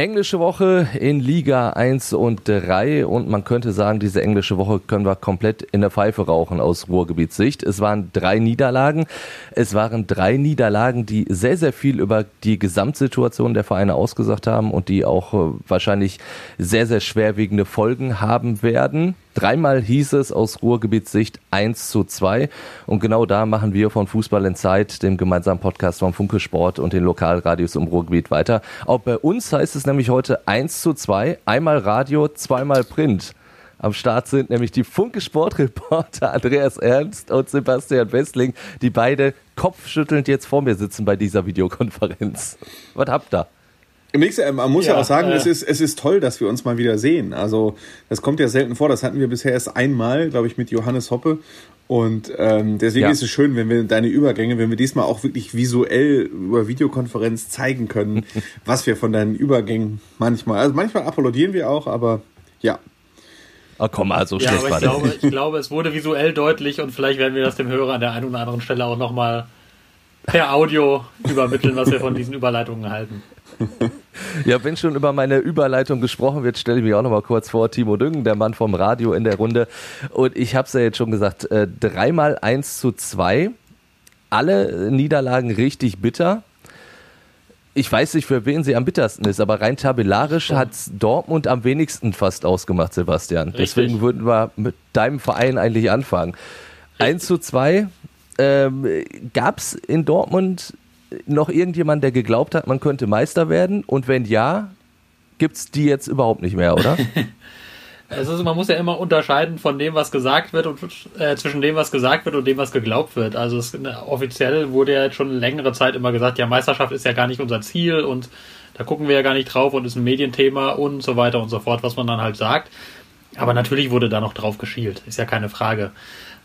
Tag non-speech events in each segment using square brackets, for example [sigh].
Englische Woche in Liga 1 und 3 und man könnte sagen, diese englische Woche können wir komplett in der Pfeife rauchen aus Ruhrgebietssicht. Es waren drei Niederlagen. Es waren drei Niederlagen, die sehr, sehr viel über die Gesamtsituation der Vereine ausgesagt haben und die auch äh, wahrscheinlich sehr, sehr schwerwiegende Folgen haben werden. Dreimal hieß es aus Ruhrgebietssicht 1 zu 2. Und genau da machen wir von Fußball in Zeit, dem gemeinsamen Podcast von Funke Sport und den Lokalradios im Ruhrgebiet weiter. Auch bei uns heißt es nämlich heute 1 zu 2. Einmal Radio, zweimal Print. Am Start sind nämlich die Funke Sportreporter [laughs] Andreas Ernst und Sebastian Westling, die beide kopfschüttelnd jetzt vor mir sitzen bei dieser Videokonferenz. Was habt ihr? Man muss ja, ja auch sagen, äh, es, ist, es ist toll, dass wir uns mal wieder sehen. Also, das kommt ja selten vor. Das hatten wir bisher erst einmal, glaube ich, mit Johannes Hoppe. Und ähm, deswegen ja. ist es schön, wenn wir deine Übergänge, wenn wir diesmal auch wirklich visuell über Videokonferenz zeigen können, [laughs] was wir von deinen Übergängen manchmal, also manchmal applaudieren wir auch, aber ja. Oh, komm, also ja, aber ich glaube, ich [laughs] glaube, es wurde visuell deutlich und vielleicht werden wir das dem Hörer an der einen oder anderen Stelle auch nochmal per Audio übermitteln, was wir von diesen Überleitungen halten ja, wenn schon über meine Überleitung gesprochen wird, stelle ich mich auch noch mal kurz vor. Timo Düngen, der Mann vom Radio in der Runde. Und ich habe es ja jetzt schon gesagt, äh, dreimal 1 zu 2. Alle Niederlagen richtig bitter. Ich weiß nicht, für wen sie am bittersten ist, aber rein tabellarisch hat Dortmund am wenigsten fast ausgemacht, Sebastian. Richtig. Deswegen würden wir mit deinem Verein eigentlich anfangen. Richtig. 1 zu 2. Ähm, Gab es in Dortmund noch irgendjemand, der geglaubt hat, man könnte Meister werden? Und wenn ja, gibt es die jetzt überhaupt nicht mehr, oder? [laughs] Also man muss ja immer unterscheiden von dem, was gesagt wird und äh, zwischen dem, was gesagt wird und dem, was geglaubt wird. Also es, ne, offiziell wurde ja jetzt schon längere Zeit immer gesagt, ja, Meisterschaft ist ja gar nicht unser Ziel und da gucken wir ja gar nicht drauf und ist ein Medienthema und so weiter und so fort, was man dann halt sagt. Aber natürlich wurde da noch drauf geschielt, ist ja keine Frage.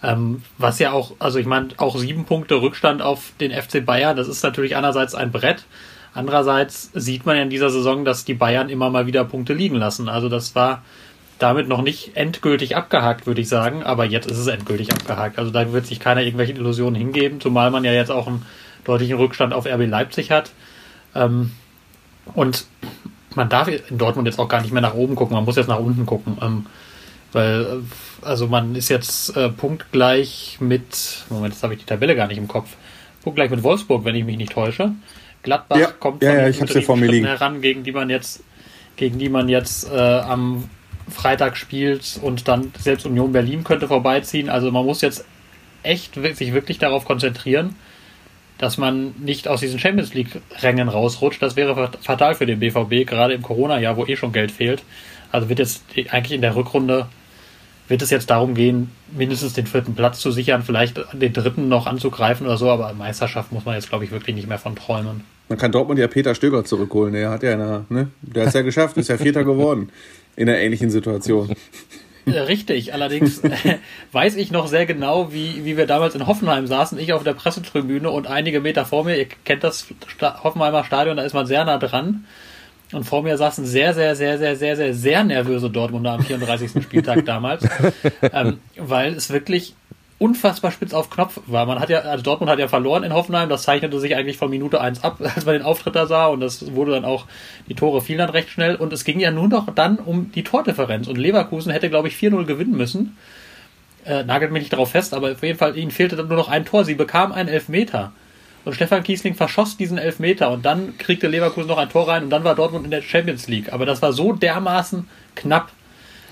Ähm, was ja auch, also ich meine, auch sieben Punkte Rückstand auf den FC Bayern, das ist natürlich einerseits ein Brett. Andererseits sieht man ja in dieser Saison, dass die Bayern immer mal wieder Punkte liegen lassen. Also das war damit noch nicht endgültig abgehakt, würde ich sagen, aber jetzt ist es endgültig abgehakt. Also da wird sich keiner irgendwelche Illusionen hingeben, zumal man ja jetzt auch einen deutlichen Rückstand auf RB Leipzig hat. Ähm, und man darf in Dortmund jetzt auch gar nicht mehr nach oben gucken, man muss jetzt nach unten gucken. Ähm, weil, äh, also man ist jetzt äh, punktgleich mit, Moment, jetzt habe ich die Tabelle gar nicht im Kopf, punktgleich mit Wolfsburg, wenn ich mich nicht täusche. Gladbach ja, kommt ja, ja, ich hab's ja vor mir liegen. heran, gegen die man jetzt, gegen die man jetzt äh, am Freitag spielt und dann selbst Union Berlin könnte vorbeiziehen. Also man muss jetzt echt sich wirklich darauf konzentrieren, dass man nicht aus diesen Champions League Rängen rausrutscht. Das wäre fatal für den BVB, gerade im Corona-Jahr, wo eh schon Geld fehlt. Also wird jetzt eigentlich in der Rückrunde wird es jetzt darum gehen, mindestens den vierten Platz zu sichern, vielleicht den dritten noch anzugreifen oder so, aber Meisterschaft muss man jetzt, glaube ich, wirklich nicht mehr von träumen. Man kann Dortmund ja Peter Stöger zurückholen, der hat ja eine, ne? Der hat es ja geschafft, ist ja Vierter geworden in einer ähnlichen Situation. Richtig, allerdings [laughs] weiß ich noch sehr genau, wie, wie wir damals in Hoffenheim saßen, ich auf der Pressetribüne und einige Meter vor mir, ihr kennt das Hoffenheimer Stadion, da ist man sehr nah dran. Und vor mir saßen sehr, sehr, sehr, sehr, sehr, sehr, sehr nervöse Dortmunder am 34. Spieltag [laughs] damals, ähm, weil es wirklich unfassbar spitz auf Knopf war. Man hat ja, also Dortmund hat ja verloren in Hoffenheim, das zeichnete sich eigentlich von Minute 1 ab, [laughs] als man den Auftritt da sah und das wurde dann auch, die Tore fielen dann recht schnell und es ging ja nur noch dann um die Tordifferenz und Leverkusen hätte, glaube ich, 4-0 gewinnen müssen. Äh, nagelt mich nicht darauf fest, aber auf jeden Fall, ihnen fehlte dann nur noch ein Tor. Sie bekam einen Elfmeter. Und Stefan Kiesling verschoss diesen Elfmeter und dann kriegte Leverkusen noch ein Tor rein und dann war Dortmund in der Champions League. Aber das war so dermaßen knapp.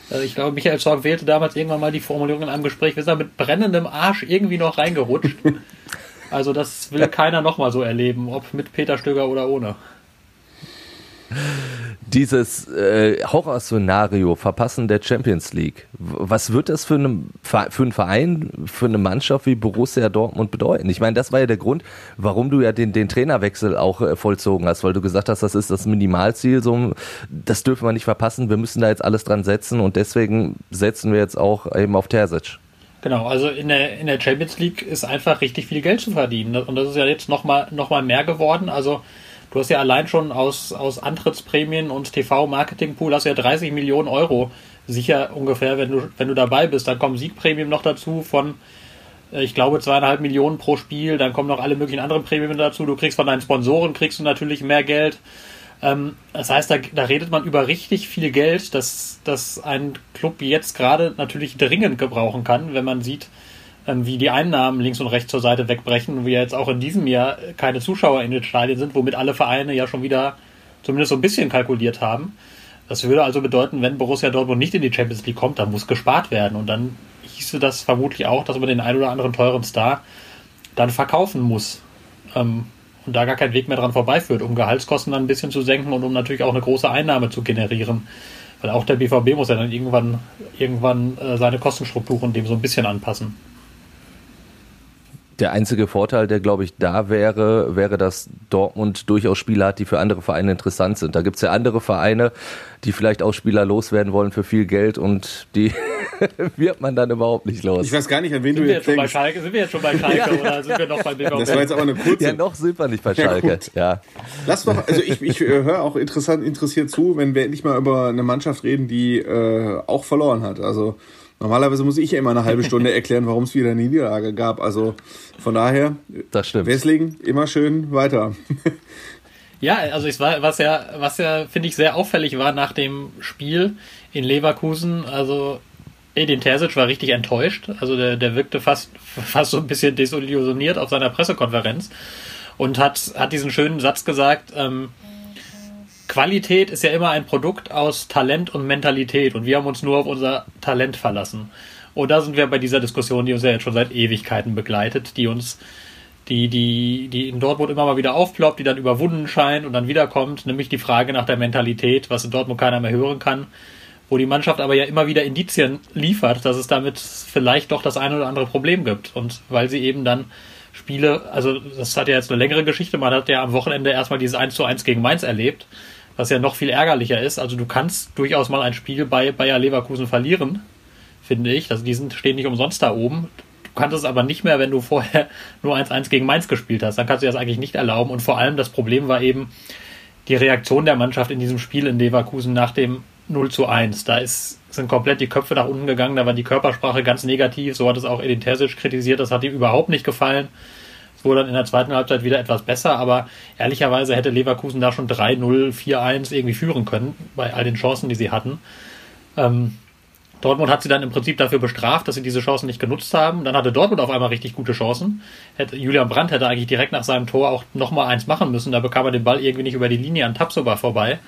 Also ich glaube, Michael Zorg wählte damals irgendwann mal die Formulierung in einem Gespräch, wir sind mit brennendem Arsch irgendwie noch reingerutscht. [laughs] Also das will keiner nochmal so erleben, ob mit Peter Stöger oder ohne dieses äh, Horrorszenario, Verpassen der Champions League, was wird das für, eine, für einen Verein, für eine Mannschaft wie Borussia Dortmund bedeuten? Ich meine, das war ja der Grund, warum du ja den, den Trainerwechsel auch äh, vollzogen hast, weil du gesagt hast, das ist das Minimalziel, so, das dürfen wir nicht verpassen, wir müssen da jetzt alles dran setzen und deswegen setzen wir jetzt auch eben auf Terzic. Genau, also in der, in der Champions League ist einfach richtig viel Geld zu verdienen und das ist ja jetzt nochmal noch mal mehr geworden, also Du hast ja allein schon aus, aus Antrittsprämien und TV-Marketing-Pool hast ja 30 Millionen Euro sicher ungefähr, wenn du, wenn du dabei bist. Dann kommen Siegprämien noch dazu von, äh, ich glaube, zweieinhalb Millionen pro Spiel. Dann kommen noch alle möglichen anderen Prämien dazu. Du kriegst von deinen Sponsoren, kriegst du natürlich mehr Geld. Ähm, das heißt, da, da redet man über richtig viel Geld, das, das ein Club jetzt gerade natürlich dringend gebrauchen kann, wenn man sieht, wie die Einnahmen links und rechts zur Seite wegbrechen und wie jetzt auch in diesem Jahr keine Zuschauer in den Stadien sind, womit alle Vereine ja schon wieder zumindest so ein bisschen kalkuliert haben. Das würde also bedeuten, wenn Borussia Dortmund nicht in die Champions League kommt, dann muss gespart werden. Und dann hieße das vermutlich auch, dass man den einen oder anderen teuren Star dann verkaufen muss. Ähm, und da gar kein Weg mehr dran vorbeiführt, um Gehaltskosten dann ein bisschen zu senken und um natürlich auch eine große Einnahme zu generieren. Weil auch der BVB muss ja dann irgendwann, irgendwann äh, seine Kostenstrukturen dem so ein bisschen anpassen. Der einzige Vorteil, der glaube ich da wäre, wäre, dass Dortmund durchaus Spieler hat, die für andere Vereine interessant sind. Da gibt es ja andere Vereine, die vielleicht auch Spieler loswerden wollen für viel Geld und die [laughs] wird man dann überhaupt nicht los. Ich weiß gar nicht, an wen sind du jetzt, jetzt denkst. Schalke, sind wir jetzt schon bei Schalke ja, oder sind wir noch bei BVB? Das war jetzt aber eine kurze. Ja, noch sind wir nicht bei Schalke. Ja, ja. Lass doch, also ich, ich höre auch interessant, interessiert zu, wenn wir endlich mal über eine Mannschaft reden, die äh, auch verloren hat. Also Normalerweise muss ich ja immer eine halbe Stunde [laughs] erklären, warum es wieder eine Niederlage gab. Also von daher, das stimmt. Wesslingen immer schön weiter. [laughs] Ja, also es war, was ja, was ja, finde ich, sehr auffällig war nach dem Spiel in Leverkusen, also Edin Terzic war richtig enttäuscht. Also der, der wirkte fast, [laughs] fast so ein bisschen desillusioniert auf seiner Pressekonferenz und hat, hat diesen schönen Satz gesagt, ähm, Qualität ist ja immer ein Produkt aus Talent und Mentalität und wir haben uns nur auf unser Talent verlassen. Und da sind wir bei dieser Diskussion, die uns ja jetzt schon seit Ewigkeiten begleitet, die uns, die, die, die in Dortmund immer mal wieder aufploppt, die dann überwunden scheint und dann wiederkommt, nämlich die Frage nach der Mentalität, was in Dortmund keiner mehr hören kann, wo die Mannschaft aber ja immer wieder Indizien liefert, dass es damit vielleicht doch das eine oder andere Problem gibt. Und weil sie eben dann Spiele, also das hat ja jetzt eine längere Geschichte, man hat ja am Wochenende erstmal dieses 1 zu 1 gegen Mainz erlebt was ja noch viel ärgerlicher ist. Also du kannst durchaus mal ein Spiel bei Bayer Leverkusen verlieren, finde ich. Also die sind, stehen nicht umsonst da oben. Du kannst es aber nicht mehr, wenn du vorher [laughs] nur 1-1 gegen Mainz gespielt hast. Dann kannst du das eigentlich nicht erlauben. Und vor allem das Problem war eben die Reaktion der Mannschaft in diesem Spiel in Leverkusen nach dem 0 zu 1. Da ist, sind komplett die Köpfe nach unten gegangen, da war die Körpersprache ganz negativ. So hat es auch Edin Terzic kritisiert, das hat ihm überhaupt nicht gefallen. Wurde dann in der zweiten Halbzeit wieder etwas besser, aber ehrlicherweise hätte Leverkusen da schon 3-0, 4-1 irgendwie führen können, bei all den Chancen, die sie hatten. Ähm, Dortmund hat sie dann im Prinzip dafür bestraft, dass sie diese Chancen nicht genutzt haben. Dann hatte Dortmund auf einmal richtig gute Chancen. Hätte, Julian Brandt hätte eigentlich direkt nach seinem Tor auch nochmal eins machen müssen. Da bekam er den Ball irgendwie nicht über die Linie an Tapsoba vorbei.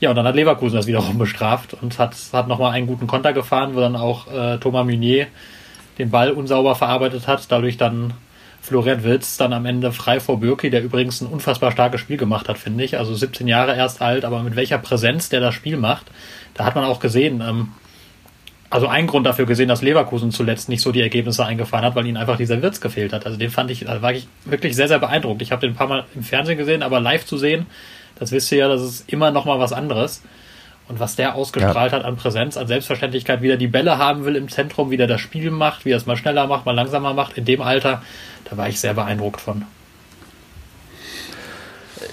Ja, und dann hat Leverkusen das wiederum [laughs] bestraft und hat, hat nochmal einen guten Konter gefahren, wo dann auch äh, Thomas Meunier den Ball unsauber verarbeitet hat, dadurch dann Florian Wilz dann am Ende frei vor Birki, der übrigens ein unfassbar starkes Spiel gemacht hat, finde ich. Also 17 Jahre erst alt, aber mit welcher Präsenz der das Spiel macht, da hat man auch gesehen, ähm, also ein Grund dafür gesehen, dass Leverkusen zuletzt nicht so die Ergebnisse eingefahren hat, weil ihnen einfach dieser Wirtz gefehlt hat. Also den fand ich, da war ich wirklich sehr, sehr beeindruckt. Ich habe den ein paar Mal im Fernsehen gesehen, aber live zu sehen, das wisst ihr ja, das ist immer noch mal was anderes. Und was der ausgestrahlt ja. hat an Präsenz, an Selbstverständlichkeit, wie er die Bälle haben will im Zentrum, wie der das Spiel macht, wie er es mal schneller macht, mal langsamer macht, in dem Alter, da war ich sehr beeindruckt von.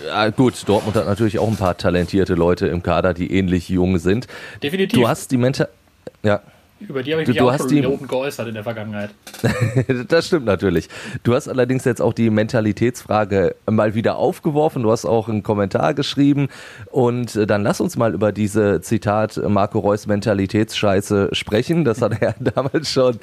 Ja, gut, Dortmund hat natürlich auch ein paar talentierte Leute im Kader, die ähnlich jung sind. Definitiv. Du hast die Mental. Ja, über die habe ich mich du, auch schon die... geäußert in der Vergangenheit. [laughs] das stimmt natürlich. Du hast allerdings jetzt auch die Mentalitätsfrage mal wieder aufgeworfen. Du hast auch einen Kommentar geschrieben. Und äh, dann lass uns mal über diese Zitat Marco Reus Mentalitätsscheiße sprechen. Das hat er [laughs] damals schon,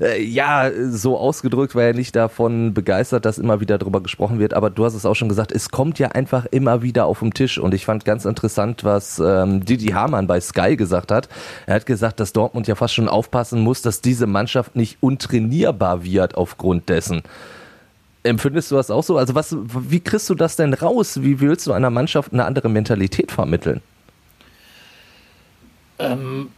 äh, ja, so ausgedrückt, weil er nicht davon begeistert, dass immer wieder darüber gesprochen wird. Aber du hast es auch schon gesagt, es kommt ja einfach immer wieder auf den Tisch. Und ich fand ganz interessant, was ähm, Didi Hamann bei Sky gesagt hat. Er hat gesagt, dass Dortmund ja fast schon aufpassen muss, dass diese Mannschaft nicht untrainierbar wird aufgrund dessen. Empfindest du das auch so? Also was, wie kriegst du das denn raus? Wie willst du einer Mannschaft eine andere Mentalität vermitteln? Ähm,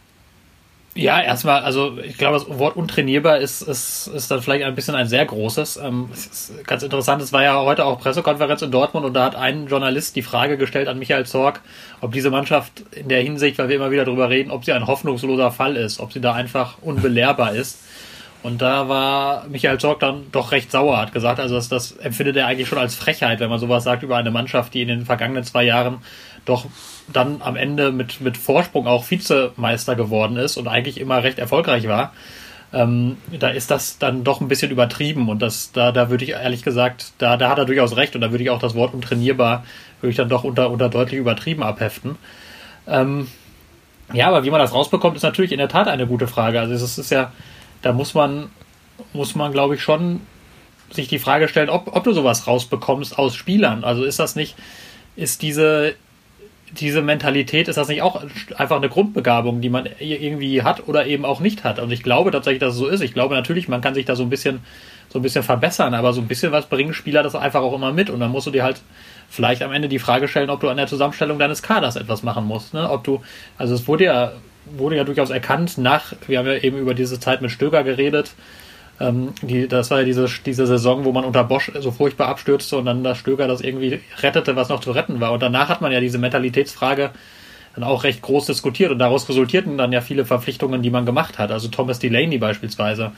ja, erstmal, also ich glaube, das Wort untrainierbar ist, ist, ist dann vielleicht ein bisschen ein sehr großes. Ähm, ganz interessant, es war ja heute auch Pressekonferenz in Dortmund und da hat ein Journalist die Frage gestellt an Michael Zorg, ob diese Mannschaft in der Hinsicht, weil wir immer wieder darüber reden, ob sie ein hoffnungsloser Fall ist, ob sie da einfach unbelehrbar ist. Und da war Michael Zorg dann doch recht sauer, hat gesagt, also das, das empfindet er eigentlich schon als Frechheit, wenn man sowas sagt über eine Mannschaft, die in den vergangenen zwei Jahren doch dann am Ende mit, mit Vorsprung auch Vizemeister geworden ist und eigentlich immer recht erfolgreich war. Ähm, da ist das dann doch ein bisschen übertrieben und das, da, da würde ich ehrlich gesagt, da, da hat er durchaus recht und da würde ich auch das Wort untrainierbar, würde ich dann doch unter, unter deutlich übertrieben abheften. Ähm, ja, aber wie man das rausbekommt, ist natürlich in der Tat eine gute Frage. Also es ist ja, da muss man, muss man, glaube ich, schon sich die Frage stellen, ob, ob du sowas rausbekommst aus Spielern. Also ist das nicht, ist diese, diese Mentalität, ist das nicht auch einfach eine Grundbegabung, die man irgendwie hat oder eben auch nicht hat? Und ich glaube tatsächlich, dass es so ist. Ich glaube natürlich, man kann sich da so ein bisschen, so ein bisschen verbessern, aber so ein bisschen was bringen Spieler das einfach auch immer mit. Und dann musst du dir halt vielleicht am Ende die Frage stellen, ob du an der Zusammenstellung deines Kaders etwas machen musst. Ne? Ob du, also es wurde ja, wurde ja durchaus erkannt nach, wir haben ja eben über diese Zeit mit Stöger geredet, ähm, die, das war ja diese, diese Saison, wo man unter Bosch so furchtbar abstürzte und dann das Stöger das irgendwie rettete, was noch zu retten war. Und danach hat man ja diese Mentalitätsfrage dann auch recht groß diskutiert und daraus resultierten dann ja viele Verpflichtungen, die man gemacht hat. Also Thomas Delaney beispielsweise,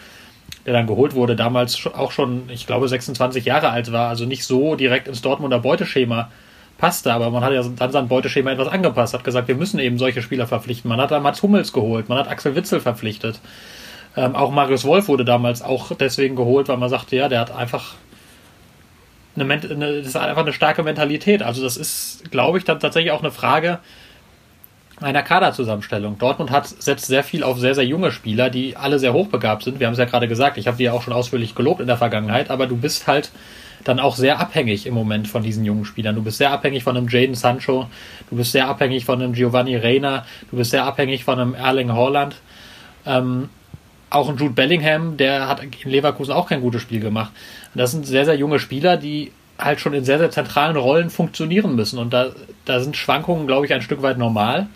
der dann geholt wurde, damals auch schon, ich glaube, 26 Jahre alt war, also nicht so direkt ins Dortmunder Beuteschema passte, aber man hat ja dann sein Beuteschema etwas angepasst, hat gesagt, wir müssen eben solche Spieler verpflichten. Man hat da Mats Hummels geholt, man hat Axel Witzel verpflichtet. Ähm, auch Marius Wolf wurde damals auch deswegen geholt, weil man sagte, ja, der hat einfach eine, eine, das ist einfach eine starke Mentalität. Also das ist, glaube ich, dann tatsächlich auch eine Frage, einer Kaderzusammenstellung. Dortmund hat, setzt sehr viel auf sehr, sehr junge Spieler, die alle sehr hochbegabt sind. Wir haben es ja gerade gesagt, ich habe die ja auch schon ausführlich gelobt in der Vergangenheit, aber du bist halt dann auch sehr abhängig im Moment von diesen jungen Spielern. Du bist sehr abhängig von einem Jaden Sancho, du bist sehr abhängig von einem Giovanni Reina, du bist sehr abhängig von einem Erling Haaland. Ähm, auch ein Jude Bellingham, der hat in Leverkusen auch kein gutes Spiel gemacht. Das sind sehr, sehr junge Spieler, die halt schon in sehr, sehr zentralen Rollen funktionieren müssen. Und da, da sind Schwankungen, glaube ich, ein Stück weit normal.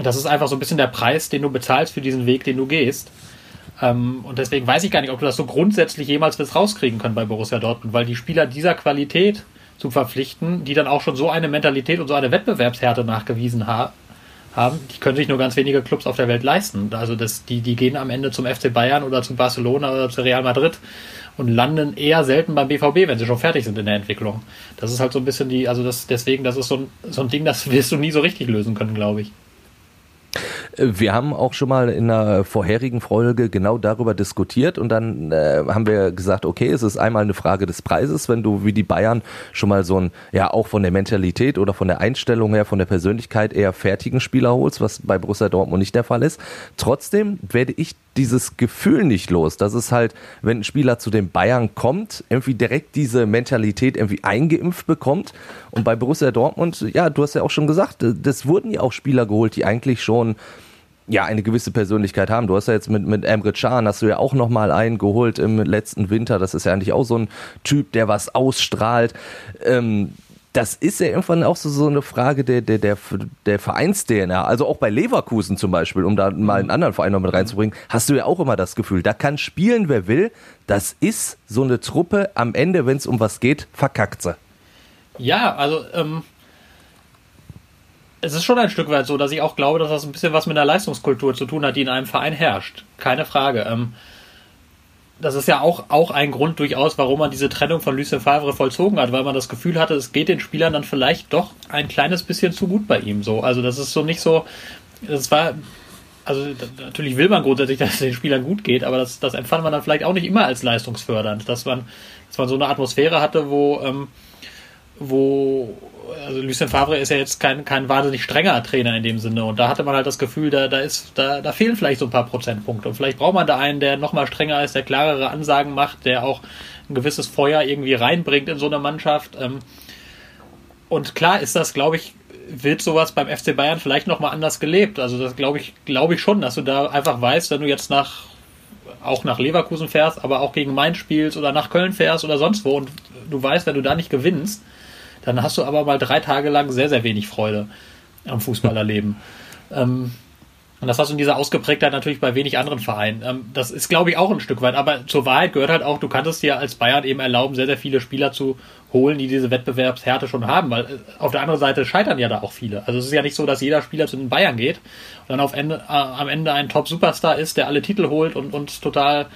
Das ist einfach so ein bisschen der Preis, den du bezahlst für diesen Weg, den du gehst. Ähm, und deswegen weiß ich gar nicht, ob du das so grundsätzlich jemals wirst rauskriegen können bei Borussia Dortmund, weil die Spieler dieser Qualität zu verpflichten, die dann auch schon so eine Mentalität und so eine Wettbewerbshärte nachgewiesen ha haben, die können sich nur ganz wenige Clubs auf der Welt leisten. Also das, die, die gehen am Ende zum FC Bayern oder zum Barcelona oder zu Real Madrid und landen eher selten beim BVB, wenn sie schon fertig sind in der Entwicklung. Das ist halt so ein bisschen die, also das, deswegen, das ist so ein, so ein Ding, das [laughs] wirst du nie so richtig lösen können, glaube ich. Wir haben auch schon mal in einer vorherigen Folge genau darüber diskutiert und dann äh, haben wir gesagt, okay, es ist einmal eine Frage des Preises, wenn du wie die Bayern schon mal so ein, ja auch von der Mentalität oder von der Einstellung her, von der Persönlichkeit eher fertigen Spieler holst, was bei Borussia Dortmund nicht der Fall ist. Trotzdem werde ich dieses Gefühl nicht los, dass es halt, wenn ein Spieler zu den Bayern kommt, irgendwie direkt diese Mentalität irgendwie eingeimpft bekommt. Und bei Borussia Dortmund, ja, du hast ja auch schon gesagt, das wurden ja auch Spieler geholt, die eigentlich schon ja eine gewisse Persönlichkeit haben. Du hast ja jetzt mit mit Emre Can hast du ja auch noch mal einen geholt im letzten Winter. Das ist ja eigentlich auch so ein Typ, der was ausstrahlt. Ähm, das ist ja irgendwann auch so, so eine Frage der, der, der, der Vereins-DNA. Also auch bei Leverkusen zum Beispiel, um da mal einen anderen Verein noch mit reinzubringen, hast du ja auch immer das Gefühl, da kann spielen, wer will. Das ist so eine Truppe am Ende, wenn es um was geht, verkackt sie. Ja, also ähm, es ist schon ein Stück weit so, dass ich auch glaube, dass das ein bisschen was mit der Leistungskultur zu tun hat, die in einem Verein herrscht. Keine Frage. Ähm, das ist ja auch, auch ein Grund durchaus, warum man diese Trennung von Lucien Favre vollzogen hat, weil man das Gefühl hatte, es geht den Spielern dann vielleicht doch ein kleines bisschen zu gut bei ihm. So, also das ist so nicht so, das war, also natürlich will man grundsätzlich, [laughs] dass es den Spielern gut geht, aber das, das empfand man dann vielleicht auch nicht immer als leistungsfördernd, dass man, dass man so eine Atmosphäre hatte, wo, ähm, wo also Lucien Favre ist ja jetzt kein, kein wahnsinnig strenger Trainer in dem Sinne. Und da hatte man halt das Gefühl, da, da ist, da, da fehlen vielleicht so ein paar Prozentpunkte. Und vielleicht braucht man da einen, der nochmal strenger ist, der klarere Ansagen macht, der auch ein gewisses Feuer irgendwie reinbringt in so eine Mannschaft. Ähm, und klar ist das, glaube ich, wird sowas beim FC Bayern vielleicht nochmal anders gelebt. Also das glaube ich, glaube ich schon, dass du da einfach weißt, wenn du jetzt nach auch nach Leverkusen fährst, aber auch gegen Mainz spielst oder nach Köln fährst oder sonst wo und du weißt, wenn du da nicht gewinnst, dann hast du aber mal drei Tage lang sehr, sehr wenig Freude am Fußballerleben. [laughs] ähm, Und das hast du in dieser Ausgeprägtheit natürlich bei wenig anderen Vereinen. Ähm, das ist, glaube ich, auch ein Stück weit. Aber zur Wahrheit gehört halt auch, du kannst dir als Bayern eben erlauben, sehr, sehr viele Spieler zu holen, die diese Wettbewerbshärte schon haben. Weil äh, auf der anderen Seite scheitern ja da auch viele. Also es ist ja nicht so, dass jeder Spieler zu den Bayern geht und dann auf Ende, äh, am Ende ein Top-Superstar ist, der alle Titel holt und, und total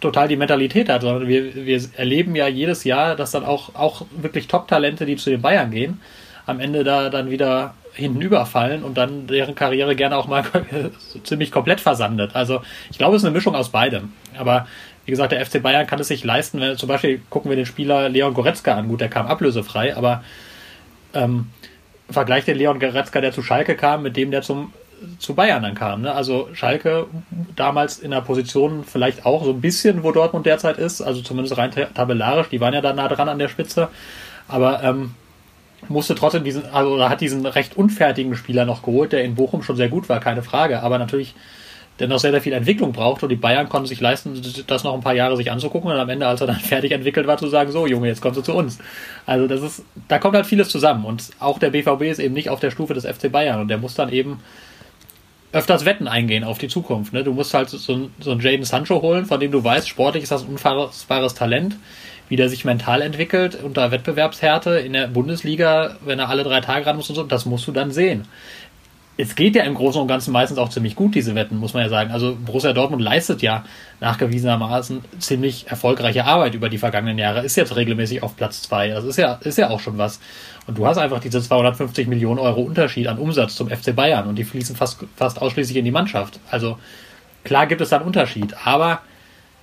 total die Mentalität hat, sondern wir, wir erleben ja jedes Jahr, dass dann auch, auch wirklich Top-Talente, die zu den Bayern gehen, am Ende da dann wieder hinten überfallen und dann deren Karriere gerne auch mal [laughs] ziemlich komplett versandet. Also ich glaube, es ist eine Mischung aus beidem. Aber wie gesagt, der FC Bayern kann es sich leisten, wenn zum Beispiel gucken wir den Spieler Leon Goretzka an. Gut, der kam ablösefrei, aber ähm, vergleicht den Leon Goretzka, der zu Schalke kam, mit dem, der zum zu Bayern dann kam. Ne? Also Schalke damals in der Position vielleicht auch so ein bisschen, wo Dortmund derzeit ist, also zumindest rein tabellarisch, die waren ja da nah dran an der Spitze, aber ähm, musste trotzdem diesen, also hat diesen recht unfertigen Spieler noch geholt, der in Bochum schon sehr gut war, keine Frage, aber natürlich der noch sehr, sehr viel Entwicklung braucht und die Bayern konnten sich leisten, das noch ein paar Jahre sich anzugucken und am Ende, als er dann [laughs] fertig entwickelt war, zu sagen, so Junge, jetzt kommst du zu uns. Also das ist, da kommt halt vieles zusammen und auch der BVB ist eben nicht auf der Stufe des FC Bayern und der muss dann eben öfters Wetten eingehen auf die Zukunft. Ne? Du musst halt so, so einen Jaden Sancho holen, von dem du weißt, sportlich ist das ein unfassbares Talent wie der sich mental entwickelt unter Wettbewerbshärte in der Bundesliga, wenn er alle drei Tage ran muss und so, das musst du dann sehen. Es geht ja im Großen und Ganzen meistens auch ziemlich gut, diese Wetten, muss man ja sagen. Also Borussia Dortmund leistet ja nachgewiesenermaßen ziemlich erfolgreiche Arbeit über die vergangenen Jahre, ist jetzt regelmäßig auf Platz zwei. Das ist ja, ist ja auch schon was. Und du hast einfach diese 250 Millionen Euro Unterschied an Umsatz zum FC Bayern und die fließen fast, fast ausschließlich in die Mannschaft. Also klar gibt es da einen Unterschied, aber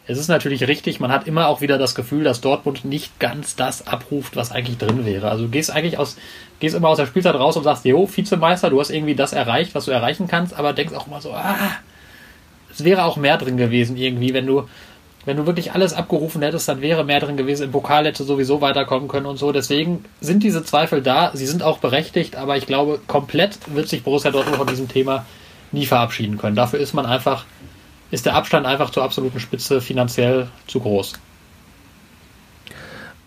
es ist natürlich richtig, man hat immer auch wieder das Gefühl, dass Dortmund nicht ganz das abruft, was eigentlich drin wäre. Also du gehst eigentlich aus, gehst immer aus der Spielzeit raus und sagst, jo, Vizemeister, du hast irgendwie das erreicht, was du erreichen kannst, aber denkst auch immer so, ah, es wäre auch mehr drin gewesen irgendwie, wenn du, wenn du wirklich alles abgerufen hättest, dann wäre mehr drin gewesen. Im Pokal hätte sowieso weiterkommen können und so. Deswegen sind diese Zweifel da. Sie sind auch berechtigt, aber ich glaube, komplett wird sich Borussia Dortmund von diesem Thema nie verabschieden können. Dafür ist man einfach ist der Abstand einfach zur absoluten Spitze finanziell zu groß.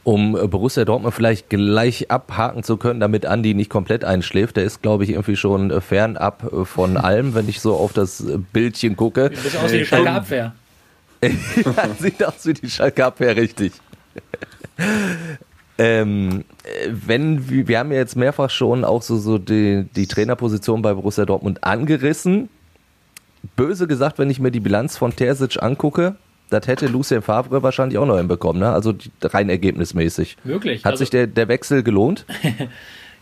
Um Borussia Dortmund vielleicht gleich abhaken zu können, damit Andi nicht komplett einschläft, der ist, glaube ich, irgendwie schon fernab von allem, wenn ich so auf das Bildchen gucke. Sieht aus wie die Schalke [laughs] Sieht aus wie die Schalke Abwehr, richtig. [laughs] Ähm, wenn wir haben ja jetzt mehrfach schon auch so, so die, die Trainerposition bei Borussia Dortmund angerissen böse gesagt, wenn ich mir die Bilanz von Terzic angucke, das hätte Lucien Favre wahrscheinlich auch noch hinbekommen, ne? Also rein ergebnismäßig. Wirklich. Hat also, sich der, der Wechsel gelohnt? [laughs]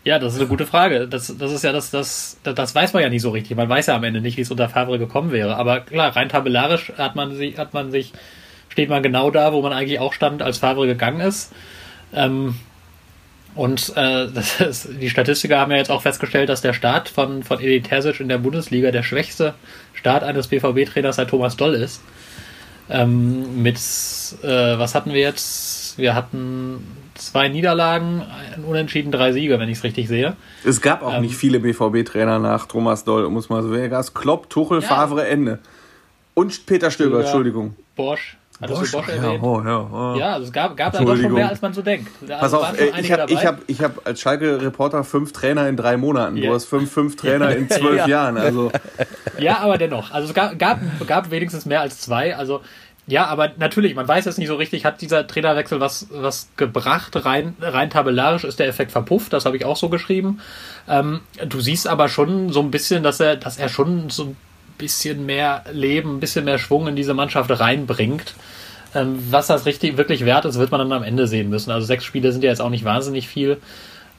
ja, das ist eine gute Frage. Das, das ist ja das, das, das weiß man ja nicht so richtig. Man weiß ja am Ende nicht, wie es unter Favre gekommen wäre. Aber klar, rein tabellarisch hat man sich, hat man sich, steht man genau da, wo man eigentlich auch stand, als Favre gegangen ist. Ähm, und äh, [laughs] ist, die Statistiker haben ja jetzt auch festgestellt, dass der Start von, von Edin Terzic in der Bundesliga der schwächste Start eines BVB-Trainers seit Thomas Doll ist. Ähm, mit, äh, was hatten wir jetzt? Wir hatten zwei Niederlagen, ein Unentschieden, drei Siege, wenn ich es richtig sehe. Es gab auch ähm, nicht viele BVB-Trainer nach Thomas Doll, muss man so sagen. Klopp, Tuchel, ja. Favre, Ende. Und Peter Stöber, Entschuldigung. Bosch. Hattest Bosch, du Bosch erwähnt? Ja, oh, ja, oh. ja, also es gab, gab da doch schon mehr, als man so denkt. Da Pass auf, ey, ich habe ich hab, ich hab als Schalke-Reporter fünf Trainer in drei Monaten. Yeah. Du hast fünf, fünf Trainer in [laughs] zwölf ja. Jahren. Also. Ja, aber dennoch. Also es gab, gab, gab wenigstens mehr als zwei. Also ja, aber natürlich, man weiß jetzt nicht so richtig, hat dieser Trainerwechsel was, was gebracht? Rein, rein tabellarisch ist der Effekt verpufft, das habe ich auch so geschrieben. Ähm, du siehst aber schon so ein bisschen, dass er, dass er schon so ein bisschen mehr Leben, ein bisschen mehr Schwung in diese Mannschaft reinbringt. Ähm, was das richtig wirklich wert ist, wird man dann am Ende sehen müssen. Also sechs Spiele sind ja jetzt auch nicht wahnsinnig viel.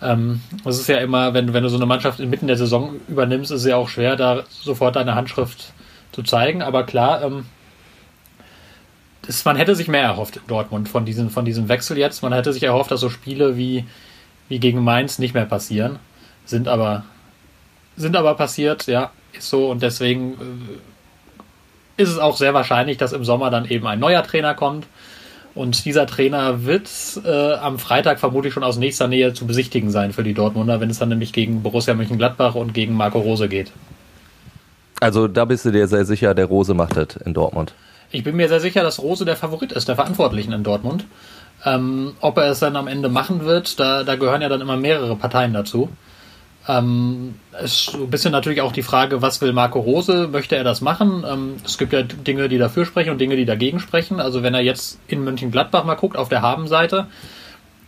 Ähm, es ist ja immer, wenn, wenn du so eine Mannschaft inmitten der Saison übernimmst, ist es ja auch schwer, da sofort deine Handschrift zu zeigen. Aber klar, ähm, das, man hätte sich mehr erhofft in Dortmund von diesem, von diesem Wechsel jetzt. Man hätte sich erhofft, dass so Spiele wie, wie gegen Mainz nicht mehr passieren. Sind aber, sind aber passiert, ja ist so und deswegen äh, ist es auch sehr wahrscheinlich, dass im Sommer dann eben ein neuer Trainer kommt. Und dieser Trainer wird äh, am Freitag vermutlich schon aus nächster Nähe zu besichtigen sein für die Dortmunder, wenn es dann nämlich gegen Borussia Mönchengladbach und gegen Marco Rose geht. Also da bist du dir sehr sicher, der Rose macht das in Dortmund. Ich bin mir sehr sicher, dass Rose der Favorit ist, der Verantwortlichen in Dortmund. Ähm, ob er es dann am Ende machen wird, da, da gehören ja dann immer mehrere Parteien dazu. Ähm, ist so ein bisschen natürlich auch die Frage, was will Marco Rose? Möchte er das machen? Ähm, es gibt ja Dinge, die dafür sprechen und Dinge, die dagegen sprechen. Also wenn er jetzt in Mönchengladbach mal guckt, auf der Habenseite,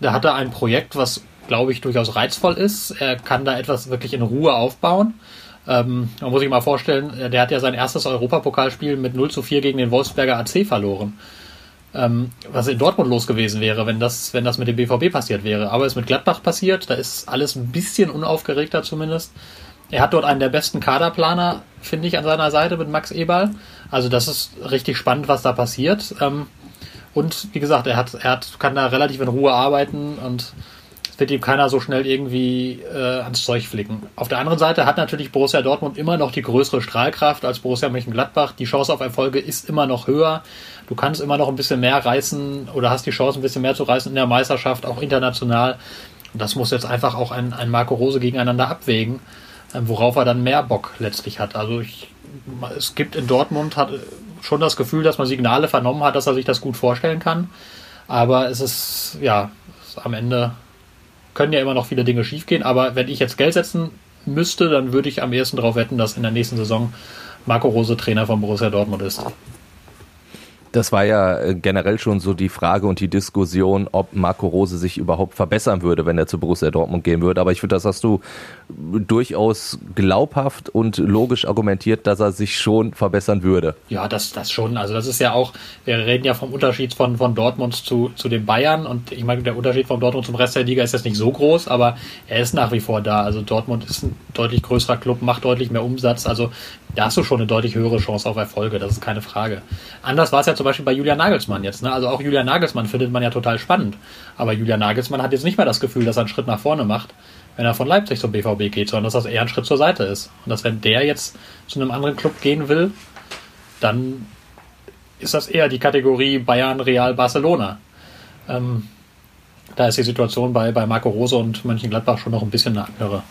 da hat er ein Projekt, was, glaube ich, durchaus reizvoll ist. Er kann da etwas wirklich in Ruhe aufbauen. Ähm, man muss sich mal vorstellen, der hat ja sein erstes Europapokalspiel mit 0 zu 4 gegen den Wolfsberger AC verloren ähm, was in Dortmund los gewesen wäre, wenn das, wenn das mit dem BVB passiert wäre. Aber es ist mit Gladbach passiert, da ist alles ein bisschen unaufgeregter zumindest. Er hat dort einen der besten Kaderplaner, finde ich, an seiner Seite mit Max Eberl. Also das ist richtig spannend, was da passiert. Ähm, und wie gesagt, er hat, er hat, kann da relativ in Ruhe arbeiten und wird ihm keiner so schnell irgendwie äh, ans Zeug flicken. Auf der anderen Seite hat natürlich Borussia Dortmund immer noch die größere Strahlkraft als Borussia Mönchengladbach. Die Chance auf Erfolge ist immer noch höher. Du kannst immer noch ein bisschen mehr reißen oder hast die Chance ein bisschen mehr zu reißen in der Meisterschaft, auch international. Und das muss jetzt einfach auch ein, ein Marco Rose gegeneinander abwägen, äh, worauf er dann mehr Bock letztlich hat. Also ich, es gibt in Dortmund hat schon das Gefühl, dass man Signale vernommen hat, dass er sich das gut vorstellen kann. Aber es ist, ja, am Ende können ja immer noch viele Dinge schiefgehen, aber wenn ich jetzt Geld setzen müsste, dann würde ich am ehesten darauf wetten, dass in der nächsten Saison Marco Rose Trainer von Borussia Dortmund ist. Das war ja äh, generell schon so die Frage und die Diskussion, ob Marco Rose sich überhaupt verbessern würde, wenn er zu Borussia Dortmund gehen würde. Aber ich finde, das hast du durchaus glaubhaft und logisch argumentiert, dass er sich schon verbessern würde. Ja, das, das schon. Also das ist ja auch, wir reden ja vom Unterschied von, von Dortmund zu, zu den Bayern und ich meine, der Unterschied von Dortmund zum Rest der Liga ist jetzt nicht so groß, aber er ist nach wie vor da. Also Dortmund ist ein deutlich größerer Club, macht deutlich mehr Umsatz. Also da hast du schon eine deutlich höhere Chance auf Erfolge, das ist keine Frage. Anders war es ja zum Beispiel bei Julian Nagelsmann jetzt. Ne? Also auch Julian Nagelsmann findet man ja total spannend. Aber Julian Nagelsmann hat jetzt nicht mehr das Gefühl, dass er einen Schritt nach vorne macht, wenn er von Leipzig zum BVB geht, sondern dass das eher ein Schritt zur Seite ist. Und dass wenn der jetzt zu einem anderen Club gehen will, dann ist das eher die Kategorie Bayern, Real, Barcelona. Ähm, da ist die Situation bei, bei Marco Rose und Mönchengladbach schon noch ein bisschen eine andere.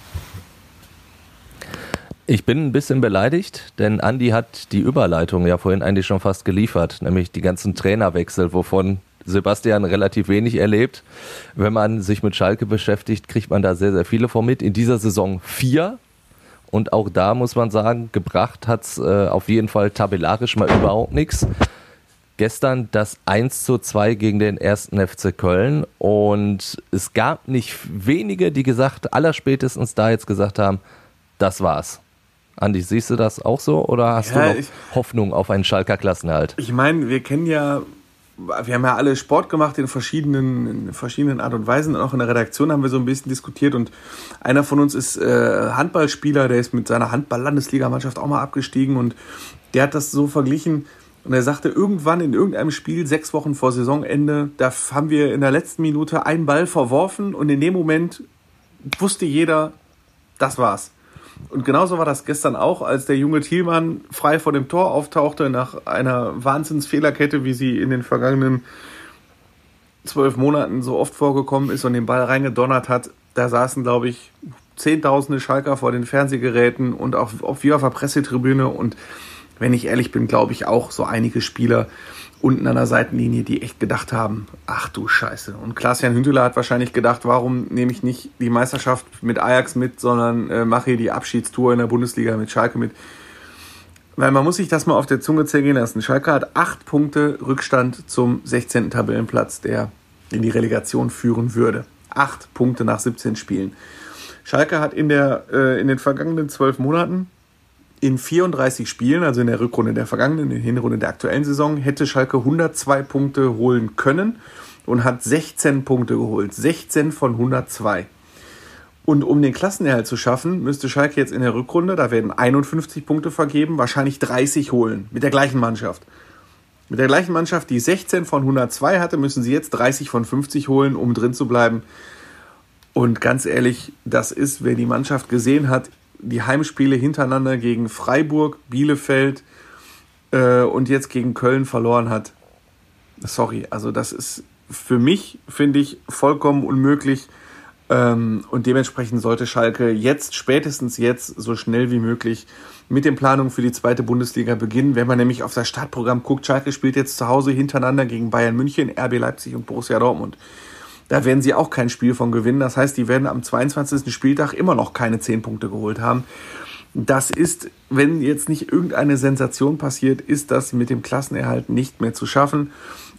Ich bin ein bisschen beleidigt, denn Andi hat die Überleitung ja vorhin eigentlich schon fast geliefert, nämlich die ganzen Trainerwechsel, wovon Sebastian relativ wenig erlebt. Wenn man sich mit Schalke beschäftigt, kriegt man da sehr, sehr viele vor mit. In dieser Saison vier. Und auch da muss man sagen, gebracht hat's äh, auf jeden Fall tabellarisch mal überhaupt nichts. Gestern das 1 zu 2 gegen den ersten FC Köln. Und es gab nicht wenige, die gesagt, allerspätestens da jetzt gesagt haben, das war's. Andi, siehst du das auch so oder hast ja, du noch ich, Hoffnung auf einen Schalker Klassenerhalt? Ich meine, wir kennen ja, wir haben ja alle Sport gemacht in verschiedenen, in verschiedenen Art und Weisen. Auch in der Redaktion haben wir so ein bisschen diskutiert und einer von uns ist äh, Handballspieler, der ist mit seiner Handball-Landesligamannschaft auch mal abgestiegen und der hat das so verglichen. Und er sagte, irgendwann in irgendeinem Spiel, sechs Wochen vor Saisonende, da haben wir in der letzten Minute einen Ball verworfen und in dem Moment wusste jeder, das war's. Und genauso war das gestern auch, als der junge Thielmann frei vor dem Tor auftauchte, nach einer Wahnsinnsfehlerkette, wie sie in den vergangenen zwölf Monaten so oft vorgekommen ist und den Ball reingedonnert hat. Da saßen, glaube ich, zehntausende Schalker vor den Fernsehgeräten und auch, auch wir auf der Pressetribüne. Und wenn ich ehrlich bin, glaube ich auch so einige Spieler, unten an der Seitenlinie, die echt gedacht haben, ach du Scheiße. Und Klaas-Jan Hünteler hat wahrscheinlich gedacht, warum nehme ich nicht die Meisterschaft mit Ajax mit, sondern äh, mache hier die Abschiedstour in der Bundesliga mit Schalke mit. Weil man muss sich das mal auf der Zunge zergehen lassen. Schalke hat acht Punkte Rückstand zum 16. Tabellenplatz, der in die Relegation führen würde. Acht Punkte nach 17 Spielen. Schalke hat in, der, äh, in den vergangenen zwölf Monaten in 34 Spielen, also in der Rückrunde der vergangenen, in der Hinrunde der aktuellen Saison, hätte Schalke 102 Punkte holen können und hat 16 Punkte geholt. 16 von 102. Und um den Klassenerhalt zu schaffen, müsste Schalke jetzt in der Rückrunde, da werden 51 Punkte vergeben, wahrscheinlich 30 holen. Mit der gleichen Mannschaft. Mit der gleichen Mannschaft, die 16 von 102 hatte, müssen sie jetzt 30 von 50 holen, um drin zu bleiben. Und ganz ehrlich, das ist, wer die Mannschaft gesehen hat, die Heimspiele hintereinander gegen Freiburg, Bielefeld äh, und jetzt gegen Köln verloren hat. Sorry, also das ist für mich, finde ich, vollkommen unmöglich. Ähm, und dementsprechend sollte Schalke jetzt, spätestens jetzt, so schnell wie möglich mit den Planungen für die zweite Bundesliga beginnen. Wenn man nämlich auf das Startprogramm guckt, Schalke spielt jetzt zu Hause hintereinander gegen Bayern München, RB Leipzig und Borussia Dortmund. Da werden sie auch kein Spiel von gewinnen. Das heißt, die werden am 22. Spieltag immer noch keine 10 Punkte geholt haben. Das ist, wenn jetzt nicht irgendeine Sensation passiert, ist das mit dem Klassenerhalt nicht mehr zu schaffen.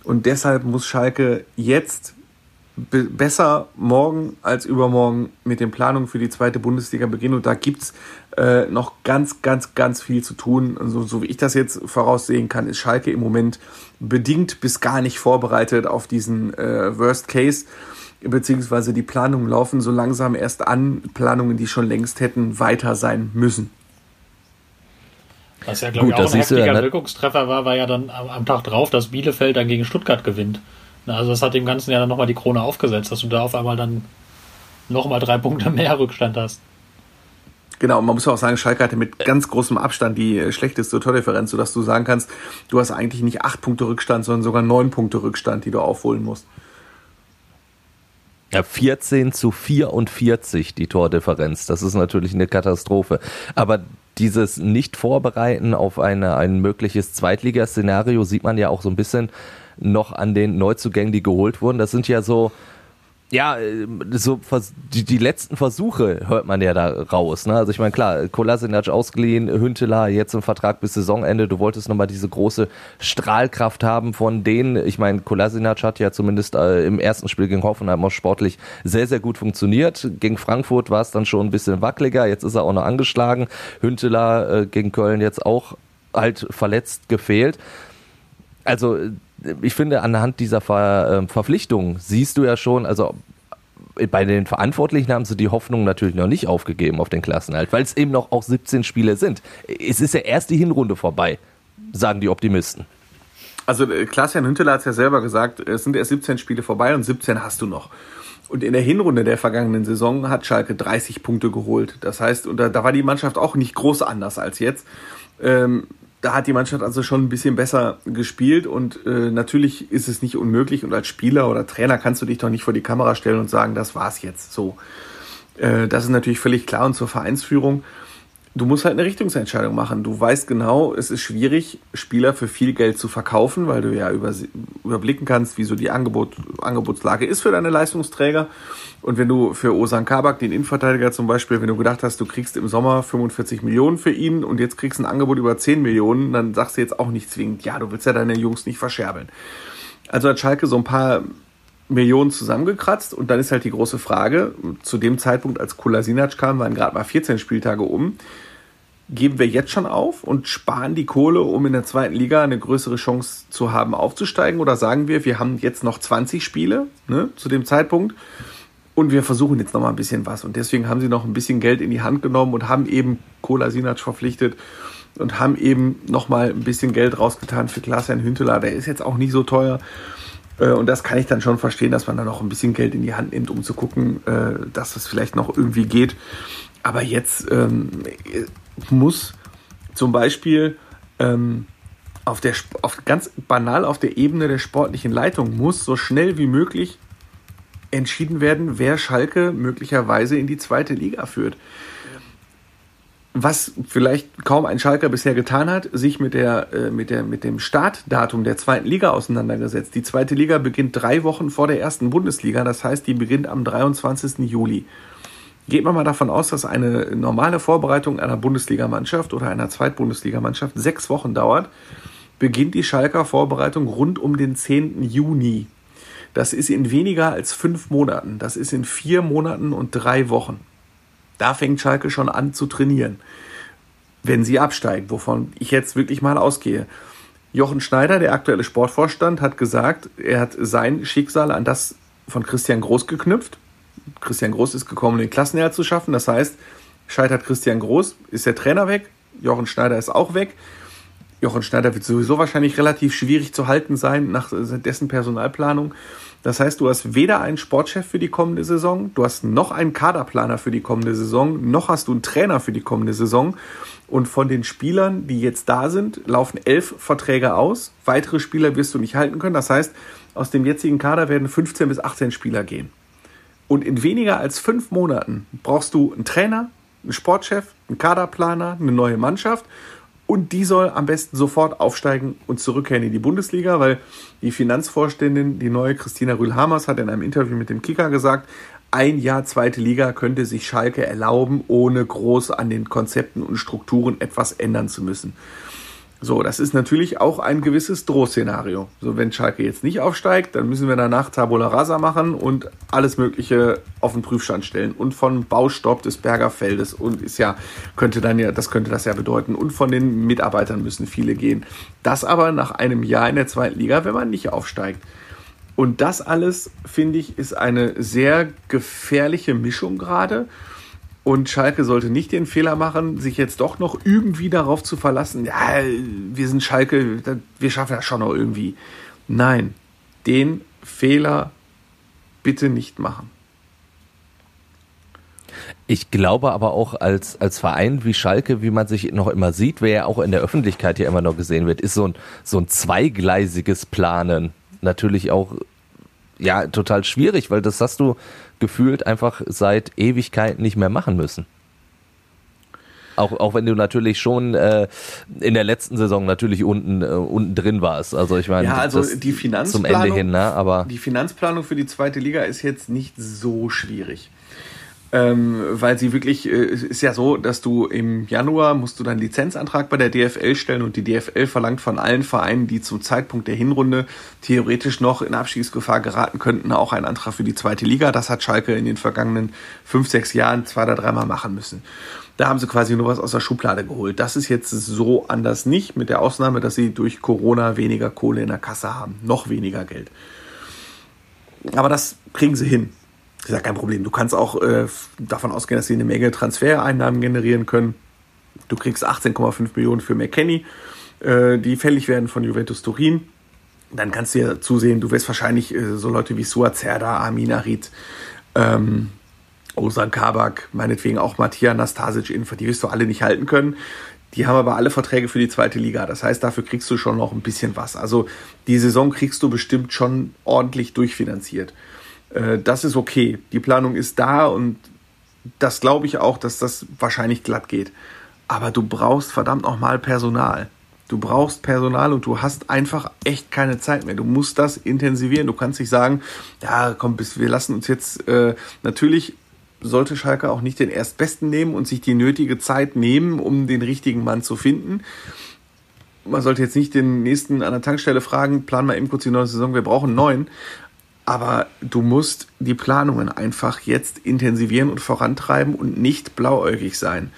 Und deshalb muss Schalke jetzt besser morgen als übermorgen mit den Planungen für die zweite Bundesliga beginnen. Und da gibt's äh, noch ganz, ganz, ganz viel zu tun. Also, so wie ich das jetzt voraussehen kann, ist Schalke im Moment bedingt bis gar nicht vorbereitet auf diesen äh, Worst Case. Beziehungsweise die Planungen laufen so langsam erst an, Planungen, die schon längst hätten weiter sein müssen. Was ja, glaube ich, auch ein heftiger ja, ne? Wirkungstreffer war, war ja dann am, am Tag drauf, dass Bielefeld dann gegen Stuttgart gewinnt. Also das hat dem Ganzen ja dann nochmal die Krone aufgesetzt, dass du da auf einmal dann nochmal drei [laughs] Punkte mehr Rückstand hast. Genau, man muss auch sagen, Schalke hatte mit ganz großem Abstand die schlechteste Tordifferenz, sodass du sagen kannst, du hast eigentlich nicht acht Punkte Rückstand, sondern sogar neun Punkte Rückstand, die du aufholen musst. Ja, 14 zu 44 die Tordifferenz. Das ist natürlich eine Katastrophe. Aber dieses Nicht-Vorbereiten auf eine, ein mögliches Zweitligaszenario sieht man ja auch so ein bisschen noch an den Neuzugängen, die geholt wurden. Das sind ja so, ja, äh, so die, die letzten Versuche hört man ja da raus. Ne? Also ich meine, klar, Kolasinac ausgeliehen, Hünteler jetzt im Vertrag bis Saisonende. Du wolltest nochmal diese große Strahlkraft haben von denen. Ich meine, Kolasinac hat ja zumindest äh, im ersten Spiel gegen Hoffenheim auch sportlich sehr, sehr gut funktioniert. Gegen Frankfurt war es dann schon ein bisschen wackeliger. Jetzt ist er auch noch angeschlagen. Hünteler äh, gegen Köln jetzt auch halt verletzt gefehlt. Also ich finde, anhand dieser Ver, äh, Verpflichtung siehst du ja schon, also bei den Verantwortlichen haben sie die Hoffnung natürlich noch nicht aufgegeben auf den Klassenhalt, weil es eben noch auch 17 Spiele sind. Es ist ja erst die Hinrunde vorbei, sagen die Optimisten. Also äh, Klaas-Jan Hünteler hat es ja selber gesagt, es sind erst 17 Spiele vorbei und 17 hast du noch. Und in der Hinrunde der vergangenen Saison hat Schalke 30 Punkte geholt. Das heißt, und da, da war die Mannschaft auch nicht groß anders als jetzt. Ähm, da hat die Mannschaft also schon ein bisschen besser gespielt und äh, natürlich ist es nicht unmöglich und als Spieler oder Trainer kannst du dich doch nicht vor die Kamera stellen und sagen, das war's jetzt so. Äh, das ist natürlich völlig klar und zur Vereinsführung du musst halt eine Richtungsentscheidung machen. Du weißt genau, es ist schwierig, Spieler für viel Geld zu verkaufen, weil du ja über, überblicken kannst, wie so die Angebot, Angebotslage ist für deine Leistungsträger. Und wenn du für Osan Kabak, den Innenverteidiger zum Beispiel, wenn du gedacht hast, du kriegst im Sommer 45 Millionen für ihn und jetzt kriegst ein Angebot über 10 Millionen, dann sagst du jetzt auch nicht zwingend, ja, du willst ja deine Jungs nicht verscherbeln. Also hat Schalke so ein paar Millionen zusammengekratzt und dann ist halt die große Frage, zu dem Zeitpunkt, als Kolasinac kam, waren gerade mal 14 Spieltage um, geben wir jetzt schon auf und sparen die Kohle, um in der zweiten Liga eine größere Chance zu haben, aufzusteigen? Oder sagen wir, wir haben jetzt noch 20 Spiele ne, zu dem Zeitpunkt und wir versuchen jetzt noch mal ein bisschen was. Und deswegen haben sie noch ein bisschen Geld in die Hand genommen und haben eben Kolasinac verpflichtet und haben eben noch mal ein bisschen Geld rausgetan für Klaas-Jan Hünteler. Der ist jetzt auch nicht so teuer. Äh, und das kann ich dann schon verstehen, dass man dann auch ein bisschen Geld in die Hand nimmt, um zu gucken, äh, dass das vielleicht noch irgendwie geht. Aber jetzt ähm, muss zum Beispiel ähm, auf der auf ganz banal auf der Ebene der sportlichen Leitung muss so schnell wie möglich entschieden werden, wer Schalke möglicherweise in die zweite Liga führt was vielleicht kaum ein Schalker bisher getan hat, sich mit, der, äh, mit, der, mit dem Startdatum der zweiten Liga auseinandergesetzt. Die zweite Liga beginnt drei Wochen vor der ersten Bundesliga, das heißt, die beginnt am 23. Juli. Geht man mal davon aus, dass eine normale Vorbereitung einer Bundesligamannschaft oder einer Zweitbundesligamannschaft sechs Wochen dauert, beginnt die Schalker Vorbereitung rund um den 10. Juni. Das ist in weniger als fünf Monaten. Das ist in vier Monaten und drei Wochen. Da fängt Schalke schon an zu trainieren. Wenn sie absteigen, wovon ich jetzt wirklich mal ausgehe. Jochen Schneider, der aktuelle Sportvorstand, hat gesagt, er hat sein Schicksal an das von Christian Groß geknüpft. Christian Groß ist gekommen, den Klassenerhalt zu schaffen. Das heißt, scheitert Christian Groß, ist der Trainer weg, Jochen Schneider ist auch weg. Jochen Schneider wird sowieso wahrscheinlich relativ schwierig zu halten sein nach dessen Personalplanung. Das heißt, du hast weder einen Sportchef für die kommende Saison, du hast noch einen Kaderplaner für die kommende Saison, noch hast du einen Trainer für die kommende Saison. Und von den Spielern, die jetzt da sind, laufen elf Verträge aus. Weitere Spieler wirst du nicht halten können. Das heißt, aus dem jetzigen Kader werden 15 bis 18 Spieler gehen. Und in weniger als fünf Monaten brauchst du einen Trainer, einen Sportchef, einen Kaderplaner, eine neue Mannschaft Und die soll am besten sofort aufsteigen und zurückkehren in die Bundesliga, weil die Finanzvorständin, die neue Christina Rühl-Hamers, hat in einem Interview mit dem Kicker gesagt, ein Jahr zweite Liga könnte sich Schalke erlauben, ohne groß an den Konzepten und Strukturen etwas ändern zu müssen. So, das ist natürlich auch ein gewisses Drohszenario. So, wenn Schalke jetzt nicht aufsteigt, dann müssen wir danach Tabula Rasa machen und alles Mögliche auf den Prüfstand stellen. Und von Baustopp des Bergerfeldes und ist ja, könnte dann ja, das könnte das ja bedeuten. Und von den Mitarbeitern müssen viele gehen. Das aber nach einem Jahr in der zweiten Liga, wenn man nicht aufsteigt. Und das alles, finde ich, ist eine sehr gefährliche Mischung gerade. Und Schalke sollte nicht den Fehler machen, sich jetzt doch noch irgendwie darauf zu verlassen, ja, wir sind Schalke, wir schaffen das schon noch irgendwie. Nein, den Fehler bitte nicht machen. Ich glaube aber auch als, als Verein wie Schalke, wie man sich noch immer sieht, wer ja auch in der Öffentlichkeit ja immer noch gesehen wird, ist so ein, so ein zweigleisiges Planen natürlich auch ja total schwierig, weil das hast du gefühlt einfach seit Ewigkeiten nicht mehr machen müssen. Auch, auch wenn du natürlich schon äh, in der letzten Saison natürlich unten, äh, unten drin warst. Also ich meine, ja, also die Finanzplanung, zum Ende hin, ne? aber die Finanzplanung für die zweite Liga ist jetzt nicht so schwierig ähm, weil sie wirklich, äh, ist ja so, dass du im Januar musst du deinen Lizenzantrag bei der DFL stellen und die DFL verlangt von allen Vereinen, die zum Zeitpunkt der Hinrunde theoretisch noch in Abstiegsgefahr geraten könnten, auch einen Antrag für die zweite Liga. Das hat Schalke in den vergangenen fünf, sechs Jahren zwei oder dreimal machen müssen. Da haben sie quasi nur was aus der Schublade geholt. Das ist jetzt so anders nicht, mit der Ausnahme, dass sie durch Corona weniger Kohle in der Kasse haben, noch weniger Geld. Aber das kriegen sie hin. Ist ja kein Problem. Du kannst auch äh, davon ausgehen, dass sie eine Menge Transfereinnahmen generieren können. Du kriegst 18,5 Millionen für McKenny, äh, die fällig werden von Juventus Turin. Dann kannst du ja zusehen, du wirst wahrscheinlich äh, so Leute wie Suat Zerda, Amin Arid, ähm, Ozan Kabak, meinetwegen auch Matthias Nastasic, die wirst du alle nicht halten können. Die haben aber alle Verträge für die zweite Liga. Das heißt, dafür kriegst du schon noch ein bisschen was. Also die Saison kriegst du bestimmt schon ordentlich durchfinanziert. Äh, das ist okay. Die Planung ist da und das glaube ich auch, dass das wahrscheinlich glatt geht. Aber du brauchst verdammt nochmal Personal. Du brauchst Personal und du hast einfach echt keine Zeit mehr. Du musst das intensivieren. Du kannst nicht sagen, ja, komm, wir lassen uns jetzt äh, natürlich sollte Schalke auch nicht den Erstbesten nehmen und sich die nötige Zeit nehmen, um den richtigen Mann zu finden. Man sollte jetzt nicht den nächsten an der Tankstelle fragen, plan mal eben kurz die neue Saison, wir brauchen neun. Aber du musst die Planungen einfach jetzt intensivieren und vorantreiben und nicht blauäugig sein.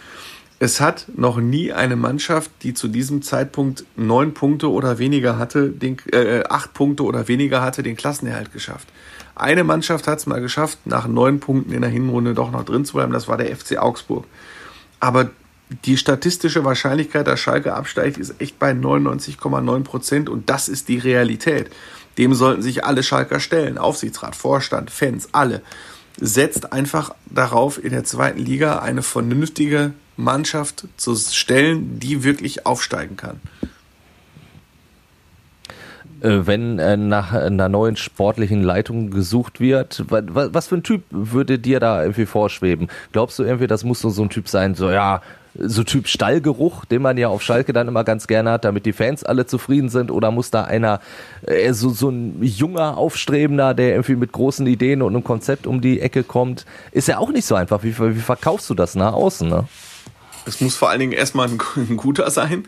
Es hat noch nie eine Mannschaft, die zu diesem Zeitpunkt neun Punkte oder weniger hatte, den, äh, acht Punkte oder weniger hatte, den Klassenerhalt geschafft. Eine Mannschaft hat es mal geschafft, nach neun Punkten in der Hinrunde doch noch drin zu bleiben. Das war der FC Augsburg. Aber die statistische Wahrscheinlichkeit, dass Schalke absteigt, ist echt bei 99,9 Prozent und das ist die Realität. Dem sollten sich alle Schalker stellen. Aufsichtsrat, Vorstand, Fans, alle. Setzt einfach darauf, in der zweiten Liga eine vernünftige Mannschaft zu stellen, die wirklich aufsteigen kann äh, wenn äh, nach einer neuen sportlichen Leitung gesucht wird, was für ein Typ würde dir da irgendwie vorschweben? Glaubst du irgendwie, das muss so ein Typ sein, so ja, so Typ Stallgeruch, den man ja auf Schalke dann immer ganz gerne hat, damit die Fans alle zufrieden sind? Oder muss da einer, äh, so, so ein junger Aufstrebender, der irgendwie mit großen Ideen und einem Konzept um die Ecke kommt? Ist ja auch nicht so einfach. Wie, wie verkaufst du das nach außen? Ne? Es muss vor allen Dingen erstmal ein, [laughs] ein guter sein.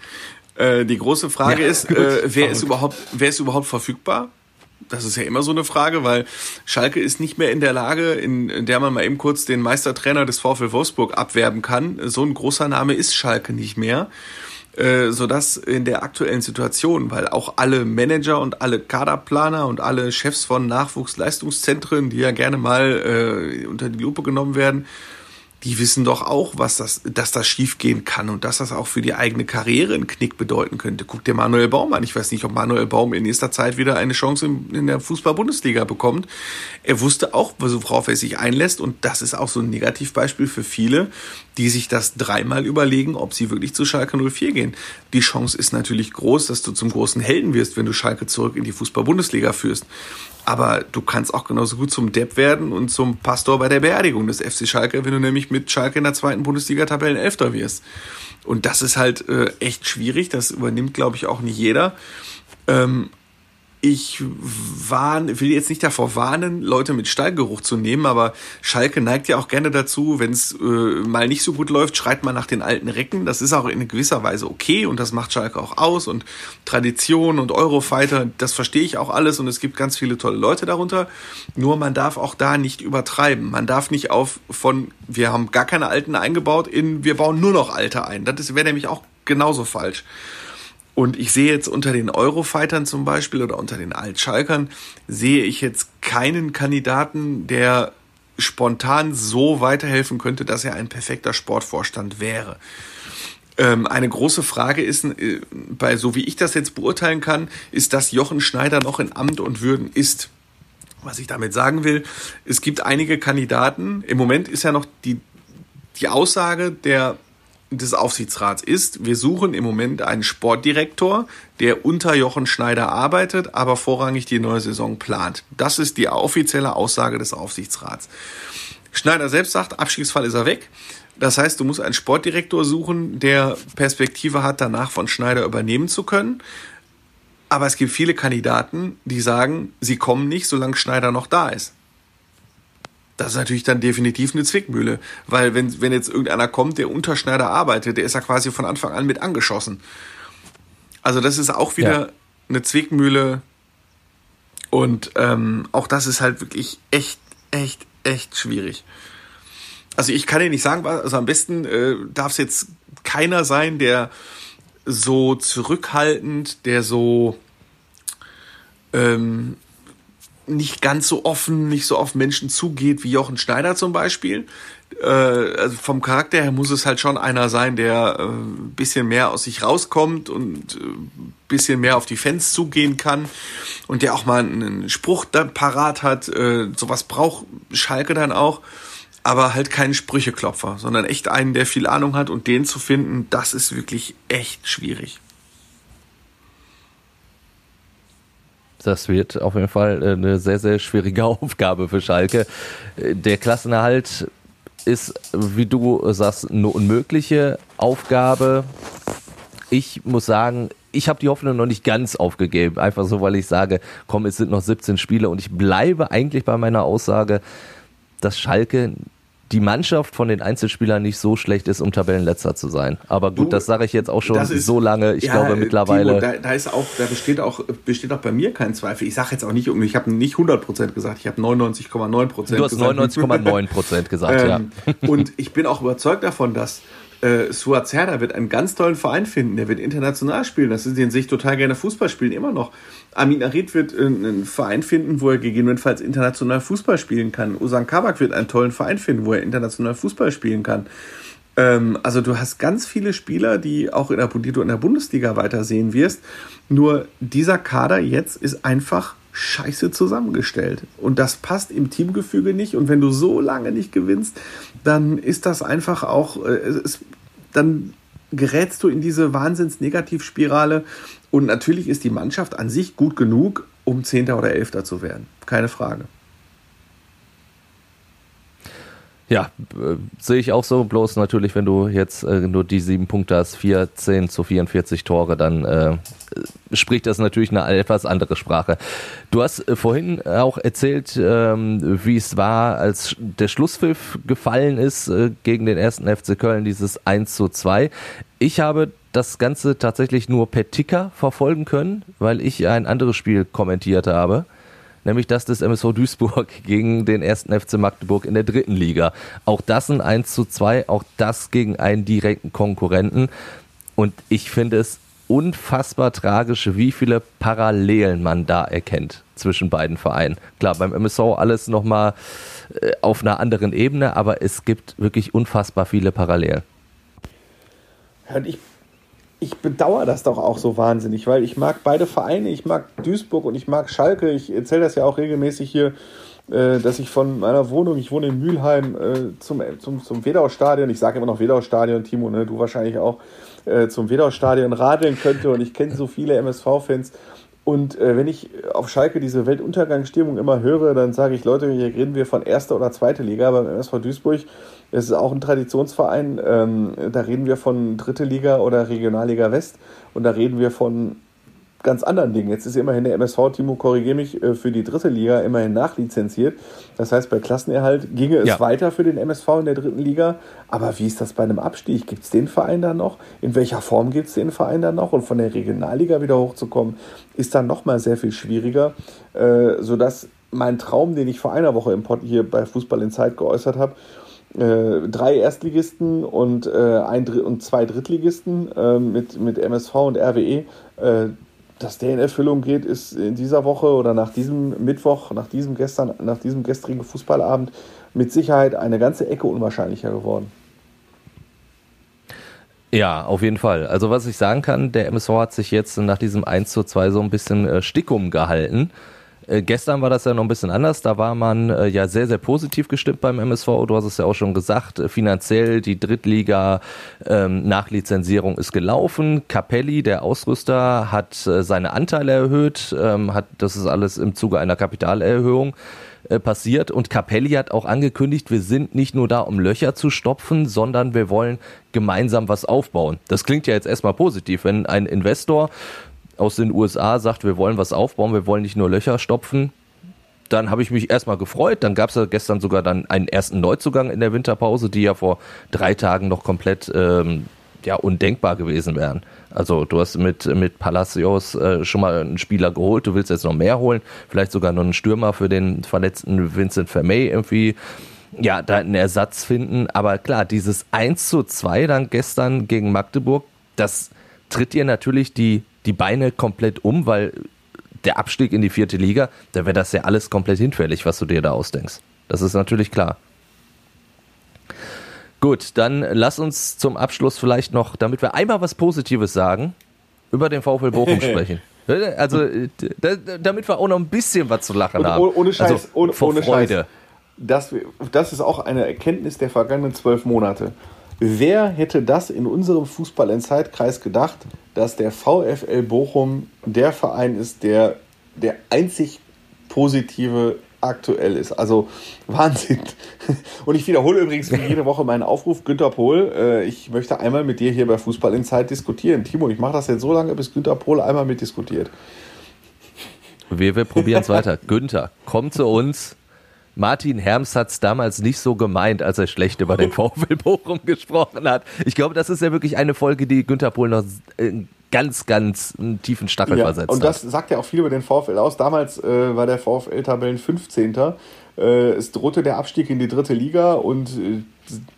Äh, die große Frage ja, ist, äh, wer, ist überhaupt, wer ist überhaupt verfügbar? Das ist ja immer so eine Frage, weil Schalke ist nicht mehr in der Lage, in, in der man mal eben kurz den Meistertrainer des VfL Wolfsburg abwerben kann. So ein großer Name ist Schalke nicht mehr. Äh, sodass in der aktuellen Situation, weil auch alle Manager und alle Kaderplaner und alle Chefs von Nachwuchsleistungszentren, die ja gerne mal äh, unter die Lupe genommen werden, die wissen doch auch, was das, dass das schiefgehen kann und dass das auch für die eigene Karriere einen Knick bedeuten könnte. Guck dir Manuel Baum an. Ich weiß nicht, ob Manuel Baum in nächster Zeit wieder eine Chance in, in der Fußball-Bundesliga bekommt. Er wusste auch, worauf er sich einlässt und das ist auch so ein Negativbeispiel für viele, die sich das dreimal überlegen, ob sie wirklich zu Schalke 04 gehen. Die Chance ist natürlich groß, dass du zum großen Helden wirst, wenn du Schalke zurück in die Fußball-Bundesliga führst. Aber du kannst auch genauso gut zum Depp werden und zum Pastor bei der Beerdigung des FC Schalke, wenn du nämlich mit Schalke in der zweiten Bundesliga Tabellenelfter wirst. Und das ist halt äh, echt schwierig. Das übernimmt, glaube ich, auch nicht jeder. Ähm, ich warn, will jetzt nicht davor warnen, Leute mit Stallgeruch zu nehmen, aber Schalke neigt ja auch gerne dazu, wenn es äh, mal nicht so gut läuft, schreit man nach den alten Recken. Das ist auch in gewisser Weise okay und das macht Schalke auch aus und Tradition und Eurofighter, das verstehe ich auch alles und es gibt ganz viele tolle Leute darunter. Nur man darf auch da nicht übertreiben. Man darf nicht auf von, wir haben gar keine alten eingebaut, in, wir bauen nur noch alte ein. Das wäre nämlich auch genauso falsch. Und ich sehe jetzt unter den Eurofightern zum Beispiel oder unter den Altschalkern, sehe ich jetzt keinen Kandidaten, der spontan so weiterhelfen könnte, dass er ein perfekter Sportvorstand wäre. Ähm, eine große Frage ist, äh, bei so wie ich das jetzt beurteilen kann, ist, dass Jochen Schneider noch in Amt und Würden ist. Was ich damit sagen will, es gibt einige Kandidaten. Im Moment ist ja noch die, die Aussage der des Aufsichtsrats ist, wir suchen im Moment einen Sportdirektor, der unter Jochen Schneider arbeitet, aber vorrangig die neue Saison plant. Das ist die offizielle Aussage des Aufsichtsrats. Schneider selbst sagt, Abstiegsfall ist er weg. Das heißt, du musst einen Sportdirektor suchen, der Perspektive hat, danach von Schneider übernehmen zu können. Aber es gibt viele Kandidaten, die sagen, sie kommen nicht, solange Schneider noch da ist das ist natürlich dann definitiv eine Zwickmühle. Weil wenn, wenn jetzt irgendeiner kommt, der unter Schneider arbeitet, der ist ja quasi von Anfang an mit angeschossen. Also das ist auch wieder ja. eine Zwickmühle. Und ähm, auch das ist halt wirklich echt, echt, echt schwierig. Also ich kann dir nicht sagen, also am besten äh, darf es jetzt keiner sein, der so zurückhaltend, der so ähm, nicht ganz so offen, nicht so auf Menschen zugeht wie Jochen Schneider zum Beispiel. Äh, also vom Charakter her muss es halt schon einer sein, der äh, bisschen mehr aus sich rauskommt und äh, bisschen mehr auf die Fans zugehen kann und der auch mal einen Spruch dann parat hat. Äh, sowas braucht Schalke dann auch. Aber halt keinen Sprücheklopfer, sondern echt einen, der viel Ahnung hat und den zu finden, das ist wirklich echt schwierig. Das wird auf jeden Fall äh, eine sehr, sehr schwierige [laughs] Aufgabe für Schalke. Äh, der Klassenerhalt ist, wie du sagst, eine unmögliche Aufgabe. Ich muss sagen, ich habe die Hoffnung noch nicht ganz aufgegeben. Einfach so, weil ich sage, komm, es sind noch 17 Spiele und ich bleibe eigentlich bei meiner Aussage, dass Schalke die Mannschaft von den Einzelspielern nicht so schlecht ist, um Tabellenletzter zu sein. Aber gut, du, das sage ich jetzt auch schon ist, so lange. Ich ja, glaube mittlerweile. Timo, da, da, ist auch, da besteht auch, besteht auch bei mir kein Zweifel. Ich sage jetzt auch nicht, ich habe nicht 100% gesagt, ich habe 99,9 Prozent. Du hast 99,9 Prozent gesagt, [laughs] ähm, ja. Und ich bin auch überzeugt davon, dass äh, Suazerda wird einen ganz tollen Verein finden. Der wird international spielen. Das ist den sich total gerne Fußball spielen, immer noch. Amin Arid wird äh, einen Verein finden, wo er gegebenenfalls international Fußball spielen kann. Usan Kabak wird einen tollen Verein finden, wo er international Fußball spielen kann. Ähm, also du hast ganz viele Spieler, die auch in der, die du in der Bundesliga weitersehen wirst. Nur dieser Kader jetzt ist einfach scheiße zusammengestellt. Und das passt im Teamgefüge nicht. Und wenn du so lange nicht gewinnst, dann ist das einfach auch, äh, es, dann gerätst du in diese Wahnsinns-Negativspirale. Und natürlich ist die Mannschaft an sich gut genug, um Zehnter oder Elfter zu werden. Keine Frage. Ja, äh, sehe ich auch so. Bloß natürlich, wenn du jetzt äh, nur die sieben Punkte hast, 14 zu 44 Tore, dann äh, spricht das natürlich eine etwas andere Sprache. Du hast äh, vorhin auch erzählt, ähm, wie es war, als der Schlusspfiff gefallen ist äh, gegen den ersten FC Köln, dieses 1 zu 2. Ich habe das Ganze tatsächlich nur per Ticker verfolgen können, weil ich ein anderes Spiel kommentiert habe nämlich das des MSV Duisburg [laughs] gegen den ersten FC Magdeburg in der dritten Liga. Auch das ein 1 zu 2, auch das gegen einen direkten Konkurrenten. Und ich finde es unfassbar tragisch, wie viele Parallelen man da erkennt zwischen beiden Vereinen. Klar, beim MSV alles nochmal äh, auf einer anderen Ebene, aber es gibt wirklich unfassbar viele Parallelen. Und ich ich bedauere das doch auch so wahnsinnig, weil ich mag beide Vereine, ich mag Duisburg und ich mag Schalke. Ich erzähle das ja auch regelmäßig hier, äh, dass ich von meiner Wohnung, ich wohne in Mülheim, äh, zum, zum, zum Wedau-Stadion, ich sage immer noch Wedau-Stadion, Timo, ne, du wahrscheinlich auch, äh, zum Wedau-Stadion radeln könnte und ich kenne so viele MSV-Fans Und wenn ich auf Schalke diese Weltuntergangsstimmung immer höre, dann sage ich, Leute, hier reden wir von erster oder zweiter Liga. Beim MSV Duisburg das ist auch ein Traditionsverein. Ähm, da reden wir von dritte Liga oder Regionalliga West. Und da reden wir von ganz anderen Dingen. Jetzt ist immerhin der MSV, Timo, korrigiere mich, äh, für die dritte Liga immerhin nachlizenziert. Das heißt, bei Klassenerhalt ginge es ja. weiter für den MSV in der dritten Liga. Aber wie ist das bei einem Abstieg? Gibt es den Verein dann noch? In welcher Form gibt es den Verein dann noch? Und von der Regionalliga wieder hochzukommen, ist dann nochmal sehr viel schwieriger, äh, sodass mein Traum, den ich vor einer Woche im Pod hier bei Fußball in Zeit geäußert habe, äh, drei Erstligisten und, äh, ein Dr und zwei Drittligisten äh, mit, mit MSV und RWE, äh, dass der in Erfüllung geht, ist in dieser Woche oder nach diesem Mittwoch, nach diesem gestern, nach diesem gestrigen Fußballabend mit Sicherheit eine ganze Ecke unwahrscheinlicher geworden. Ja, auf jeden Fall. Also was ich sagen kann, der MSV hat sich jetzt nach diesem 1 zu 2 so ein bisschen äh, Stickum gehalten. Äh, gestern war das ja noch ein bisschen anders. Da war man äh, ja sehr, sehr positiv gestimmt beim MSV. Du hast es ja auch schon gesagt. Äh, finanziell die Drittliga ähm, ist gelaufen. Capelli, der Ausrüster, hat äh, seine Anteile erhöht. Ähm, hat, das ist alles im Zuge einer Kapitalerhöhung äh, passiert. Und Capelli hat auch angekündigt, wir sind nicht nur da, um Löcher zu stopfen, sondern wir wollen gemeinsam was aufbauen. Das klingt ja jetzt erstmal positiv, wenn ein Investor aus den USA sagt, wir wollen was aufbauen, wir wollen nicht nur Löcher stopfen, dann habe ich mich erstmal gefreut. Dann gab es ja gestern sogar dann einen ersten Neuzugang in der Winterpause, die ja vor drei Tagen noch komplett ähm, ja, undenkbar gewesen wären. Also du hast mit, mit Palacios äh, schon mal einen Spieler geholt, du willst jetzt noch mehr holen, vielleicht sogar noch einen Stürmer für den verletzten Vincent Vermey irgendwie. Ja, da einen Ersatz finden. Aber klar, dieses 1 zu 2 dann gestern gegen Magdeburg, das tritt dir natürlich die die Beine komplett um, weil der Abstieg in die vierte Liga, da wäre das ja alles komplett hinfällig, was du dir da ausdenkst. Das ist natürlich klar. Gut, dann lass uns zum Abschluss vielleicht noch, damit wir einmal was Positives sagen, über den VfL Bochum [laughs] sprechen. Also, damit wir auch noch ein bisschen was zu lachen Und, haben. Ohne Scheiß, also, ohne, ohne Freude. Scheiß. Das, das ist auch eine Erkenntnis der vergangenen zwölf Monate. Wer hätte das in unserem Fußball in Zeitkreis gedacht, dass der VfL Bochum der Verein ist, der der einzig positive aktuell ist. Also [laughs] Wahnsinn. Und ich wiederhole übrigens wie jede Woche meinen Aufruf, Günter Pohl, äh, ich möchte einmal mit dir hier bei Fußball in Zeit diskutieren. Timo, ich mache das jetzt so lange, bis Günter Pohl einmal mitdiskutiert. Wir, wir probieren es weiter. Günther, komm zu uns. Martin Herms hat es damals nicht so gemeint, als er schlecht über den [laughs] VfL Bochum gesprochen hat. Ich glaube, das ist ja wirklich eine Folge, die Günther Pohl noch ganz, ganz einen tiefen Stachel ja, versetzt Und das hat. sagt ja auch viel über den VfL aus. Damals äh, war der VfL Tabellen 15. Äh, es drohte der Abstieg in die dritte Liga und äh,